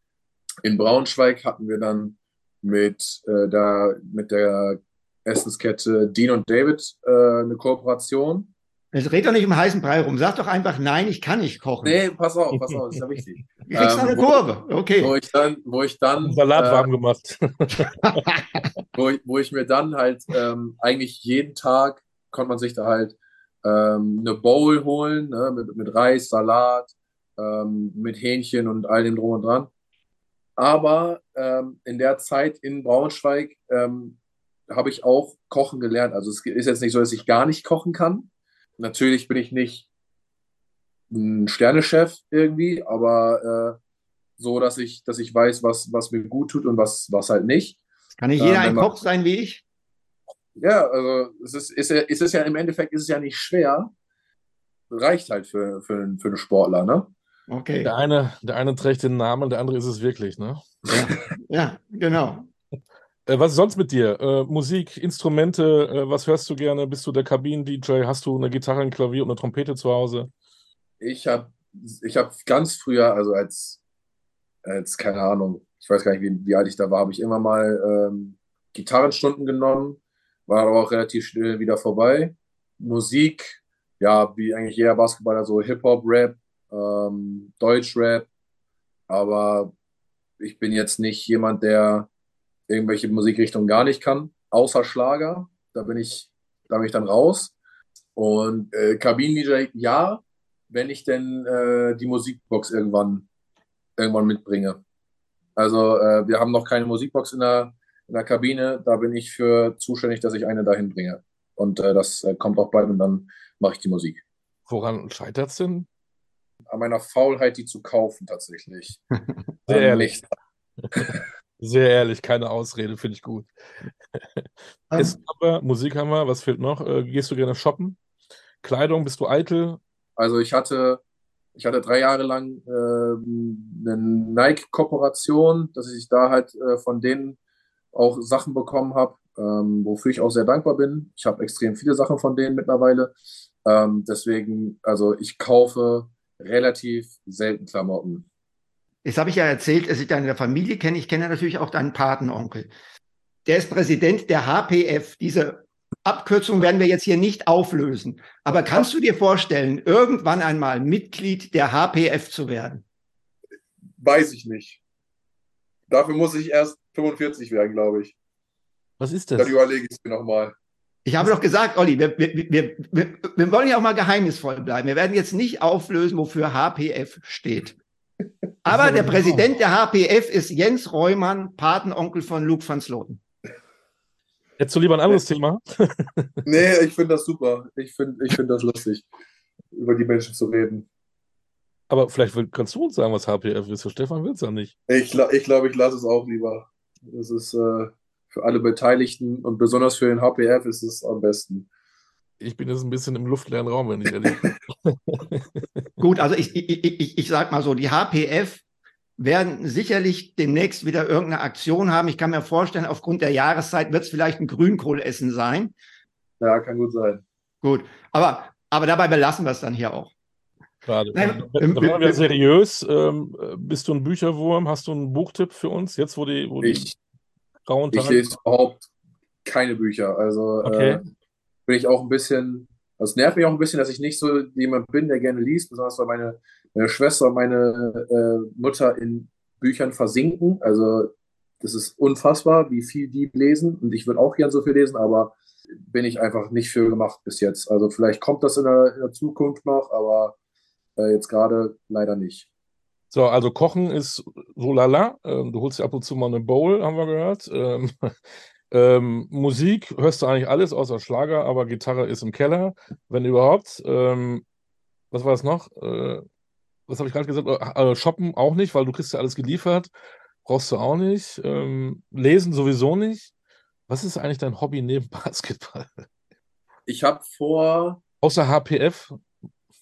in Braunschweig hatten wir dann mit, äh, der, mit der Essenskette Dean und David äh, eine Kooperation. Jetzt red doch nicht im heißen Brei rum. Sag doch einfach, nein, ich kann nicht kochen. Nee, pass auf, pass auf, ist ja wichtig. [LAUGHS] Du kriegst ähm, noch eine Kurve. Okay. Wo ich dann, wo ich dann, Salat äh, warm gemacht. [LAUGHS] wo ich, wo ich mir dann halt ähm, eigentlich jeden Tag konnte man sich da halt ähm, eine Bowl holen, ne, mit, mit Reis, Salat, ähm, mit Hähnchen und all dem drum und dran. Aber ähm, in der Zeit in Braunschweig ähm, habe ich auch kochen gelernt. Also es ist jetzt nicht so, dass ich gar nicht kochen kann. Natürlich bin ich nicht ein Sternechef irgendwie, aber äh, so, dass ich, dass ich weiß, was, was mir gut tut und was, was halt nicht. Kann nicht Ja, jeder wenn ein Koch sein wie ich? Ja, also es ist, ist, ja- es ist ja im Endeffekt ist es ja nicht schwer. Reicht halt für, für, einen- für einen Sportler, ne? Okay. Der eine, der eine trägt den Namen, der andere ist es wirklich, ne? Ja, genau. Äh, was ist sonst mit dir? Äh, Musik, Instrumente, äh, was hörst du gerne? Bist du der Kabinen-DJ? Hast du eine Gitarre, ein Klavier und eine Trompete zu Hause? Ich habe ich hab ganz früher, also als, als, keine Ahnung, ich weiß gar nicht, wie, wie alt ich da war, habe ich immer mal ähm, Gitarrenstunden genommen, war aber auch relativ schnell wieder vorbei. Musik, ja, wie eigentlich jeder Basketballer, so Hip-Hop, Rap, ähm, Deutsch-Rap, aber ich bin jetzt nicht jemand, der irgendwelche Musikrichtungen gar nicht kann, außer Schlager. Da bin ich, da bin ich dann raus. Und äh, Kabinen-DJ, ja, wenn ich denn äh, die Musikbox irgendwann, irgendwann mitbringe. Also äh, wir haben noch keine Musikbox in der, in der Kabine. Da bin ich für zuständig, dass ich eine dahin bringe. Und äh, das äh, kommt auch bald und dann mache ich die Musik. Woran scheitert es denn? An meiner Faulheit, die zu kaufen tatsächlich. [LAUGHS] Sehr Ähm, ehrlich. [LAUGHS] Sehr ehrlich, keine Ausrede, finde ich gut. [LAUGHS] Ähm, Essen haben wir, Musik haben wir, was fehlt noch? Äh, gehst du gerne shoppen? Kleidung, bist du eitel? Also ich hatte, ich hatte drei Jahre lang ähm, eine Nike-Kooperation, dass ich da halt äh, von denen auch Sachen bekommen habe. ähm, wofür ich auch sehr dankbar bin. Ich habe extrem viele Sachen von denen mittlerweile. Ähm, deswegen, also ich kaufe relativ selten Klamotten. Jetzt habe ich ja erzählt, dass ich deine Familie kenne. Ich kenne natürlich auch deinen Patenonkel. Der ist Präsident der HPF. Diese Abkürzung werden wir jetzt hier nicht auflösen. Aber kannst du dir vorstellen, irgendwann einmal Mitglied der HPF zu werden? Weiß ich nicht. Dafür muss ich erst 45 werden, glaube ich. Was ist das? Dann überlege ich es mir nochmal. Ich habe doch gesagt, Olli, wir, wir, wir, wir, wir wollen ja auch mal geheimnisvoll bleiben. Wir werden jetzt nicht auflösen, wofür HPF steht. Aber der Präsident der HPF ist Jens Reumann, Patenonkel von Luke van Sloten. Hättest du lieber ein anderes Thema? [LAUGHS] Nee, ich finde das super. Ich finde ich find das lustig, über die Menschen zu reden. Aber vielleicht kannst du uns sagen, was HPF ist. Stefan will es ja nicht. Ich glaube, ich, glaub, ich lasse es auch lieber. Das ist äh, für alle Beteiligten und besonders für den HPF ist es am besten. Ich bin jetzt ein bisschen im luftleeren Raum, wenn ich ehrlich bin. [LAUGHS] Gut, also ich, ich, ich, ich, sag mal so, die HPF werden sicherlich demnächst wieder irgendeine Aktion haben. Ich kann mir vorstellen, aufgrund der Jahreszeit wird es vielleicht ein Grünkohlessen sein. Ja, kann gut sein. Gut, aber, aber dabei belassen wir es dann hier auch. Gerade. Nein, werden wir seriös. Ähm, bist du ein Bücherwurm? Hast du einen Buchtipp für uns? Jetzt, wo die, wo die Ich, grauen ich Tage. lese überhaupt keine Bücher. Also Okay. äh, bin ich auch ein bisschen, also es nervt mich auch ein bisschen, dass ich nicht so jemand bin, der gerne liest, besonders weil meine, meine Schwester und meine äh, Mutter in Büchern versinken. Also das ist unfassbar, wie viel die lesen und ich würde auch gern so viel lesen, aber bin ich einfach nicht für gemacht bis jetzt. Also vielleicht kommt das in der, in der Zukunft noch, aber äh, jetzt gerade leider nicht. So, also Kochen ist so lala. Ähm, du holst dir ab und zu mal eine Bowl, haben wir gehört. Ähm, [LAUGHS] ähm, Musik hörst du eigentlich alles außer Schlager, aber Gitarre ist im Keller, wenn überhaupt. Ähm, was war das noch? Äh, was habe ich gerade gesagt? Äh, äh, shoppen auch nicht, weil du kriegst ja alles geliefert. Brauchst du auch nicht. Ähm, lesen sowieso nicht. Was ist eigentlich dein Hobby neben [LAUGHS] Basketball? Ich habe vor, Außer HPF?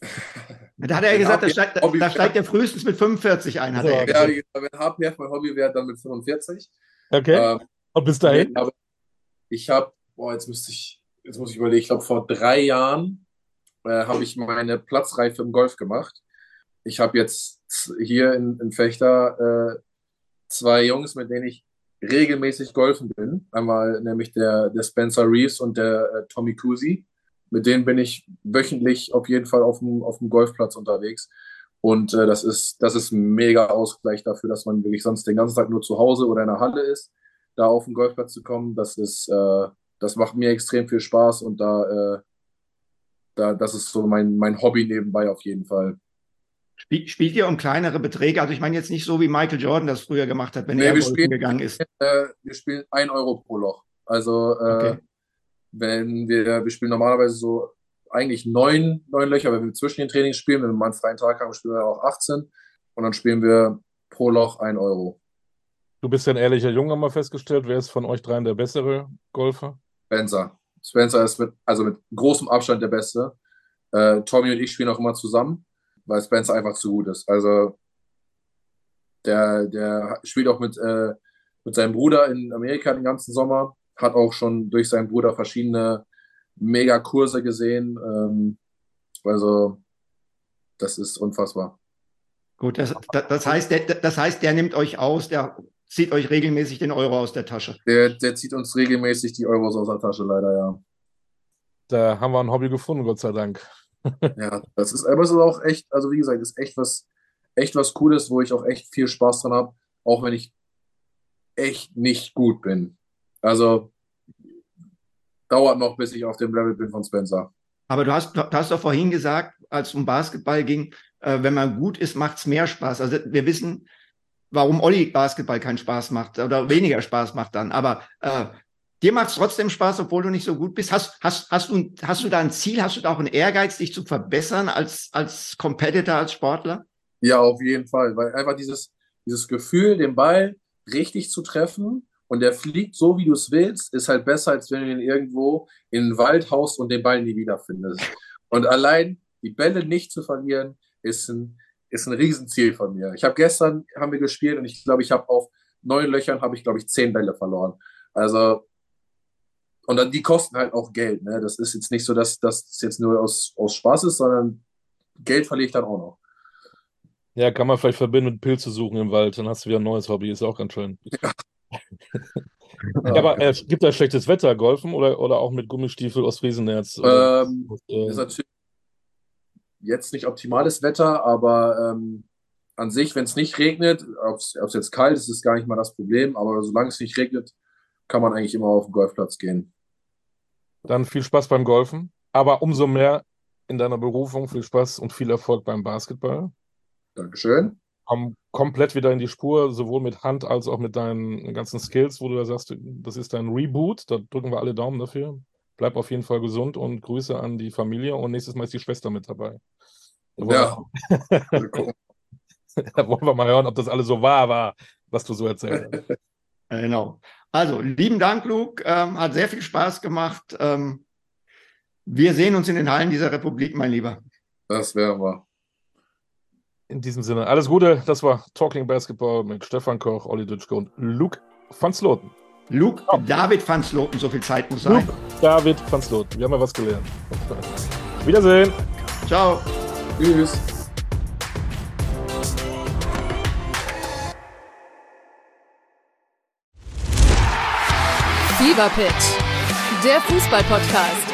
[LAUGHS] Da hat er ja gesagt, da steigt, Hobby da steigt er frühestens mit 45 ein, hat er ja gesagt. wenn HPF mein Hobby wäre, dann mit 45. Okay. Ähm, Und bis dahin? Aber ich habe, boah, jetzt müsste ich, jetzt muss ich überlegen, ich glaube vor drei Jahren äh, habe ich meine Platzreife im Golf gemacht. Ich habe jetzt hier in, in Fechter äh, zwei Jungs, mit denen ich regelmäßig golfen bin. Einmal nämlich der, der Spencer Reeves und der äh, Tommy Kusi. Mit denen bin ich wöchentlich auf jeden Fall auf dem, auf dem Golfplatz unterwegs. Und äh, das ist, das ist ein mega Ausgleich dafür, dass man wirklich sonst den ganzen Tag nur zu Hause oder in der Halle ist da auf den Golfplatz zu kommen, das ist, äh, das macht mir extrem viel Spaß und da, äh, da, das ist so mein, mein Hobby nebenbei auf jeden Fall. Spiel, spielt ihr um kleinere Beträge? Also ich meine jetzt nicht so, wie Michael Jordan das früher gemacht hat, wenn Nee, er wir spielen- gegangen ist. Äh, wir spielen ein Euro pro Loch. Also, äh, Okay. Wenn wir, wir spielen normalerweise so eigentlich neun, neun Löcher, wenn wir zwischen den Trainings spielen, wenn wir mal einen freien Tag haben, spielen wir auch 18 und dann spielen wir pro Loch ein Euro. Du bist ja ein ehrlicher Junge, haben wir festgestellt. Wer ist von euch dreien der bessere Golfer? Spencer. Spencer ist mit, also mit großem Abstand der Beste. Äh, Tommy und ich spielen auch immer zusammen, weil Spencer einfach zu gut ist. Also der, der spielt auch mit, äh, mit seinem Bruder in Amerika den ganzen Sommer, hat auch schon durch seinen Bruder verschiedene Megakurse gesehen. Ähm, also das ist unfassbar. Gut, das, das, heißt, der, das heißt, der nimmt euch aus, der zieht euch regelmäßig den Euro aus der Tasche. Der, der zieht uns regelmäßig die Euros aus der Tasche, leider, ja. Da haben wir ein Hobby gefunden, Gott sei Dank. [LAUGHS] Ja, das ist, aber es ist auch echt, also wie gesagt, ist echt was, echt was Cooles, wo ich auch echt viel Spaß dran habe, auch wenn ich echt nicht gut bin. Also dauert noch, bis ich auf dem Level bin von Spencer. Aber du hast, du hast doch vorhin gesagt, als es um Basketball ging, äh, wenn man gut ist, macht es mehr Spaß. Also wir wissen, warum Olli Basketball keinen Spaß macht oder weniger Spaß macht dann. Aber äh, dir macht es trotzdem Spaß, obwohl du nicht so gut bist. Hast, hast, hast, du, hast du da ein Ziel, hast du da auch einen Ehrgeiz, dich zu verbessern als, als Competitor, als Sportler? Ja, auf jeden Fall, weil einfach dieses, dieses Gefühl, den Ball richtig zu treffen und der fliegt so, wie du es willst, ist halt besser, als wenn du ihn irgendwo in den Wald haust und den Ball nie wiederfindest. Und allein die Bälle nicht zu verlieren, ist ein, ist ein Riesenziel von mir. Ich habe gestern, haben wir gespielt und ich glaube, ich habe auf neun Löchern, habe ich, glaube ich, zehn Bälle verloren. Also Und dann, die kosten halt auch Geld. Ne? Das ist jetzt nicht so, dass das jetzt nur aus, aus Spaß ist, sondern Geld verliere ich dann auch noch. Ja, kann man vielleicht verbinden mit Pilze suchen im Wald, dann hast du wieder ein neues Hobby, ist auch ganz schön. Ja. Ja, aber äh, gibt da schlechtes Wetter, Golfen oder, oder auch mit Gummistiefel aus Riesenerz? Ähm, äh, ist natürlich jetzt nicht optimales Wetter, aber ähm, an sich, wenn es nicht regnet, ob es jetzt kalt ist, ist gar nicht mal das Problem, aber solange es nicht regnet, kann man eigentlich immer auf den Golfplatz gehen. Dann viel Spaß beim Golfen, aber umso mehr in deiner Berufung, viel Spaß und viel Erfolg beim Basketball. Dankeschön. Komm komplett wieder in die Spur, sowohl mit Hand als auch mit deinen ganzen Skills, wo du da sagst, das ist dein Reboot. Da drücken wir alle Daumen dafür. Bleib auf jeden Fall gesund und Grüße an die Familie und nächstes Mal ist die Schwester mit dabei. Ja. [LAUGHS] da wollen wir mal hören, ob das alles so wahr war, was du so erzählt hast. [LAUGHS] Genau. Also, lieben Dank, Luke. Ähm, hat sehr viel Spaß gemacht. Ähm, wir sehen uns in den Hallen dieser Republik, mein Lieber. Das wäre wahr. In diesem Sinne, alles Gute. Das war Talking Basketball mit Stefan Koch, Olli Dütschke und Luke van Sloten. Luke oh. David van Sloten, so viel Zeit muss sein. Luke David van Sloten. Wir haben ja was gelernt. Wiedersehen. Ciao. Tschüss. Fever Pitch, der Fußball-Podcast.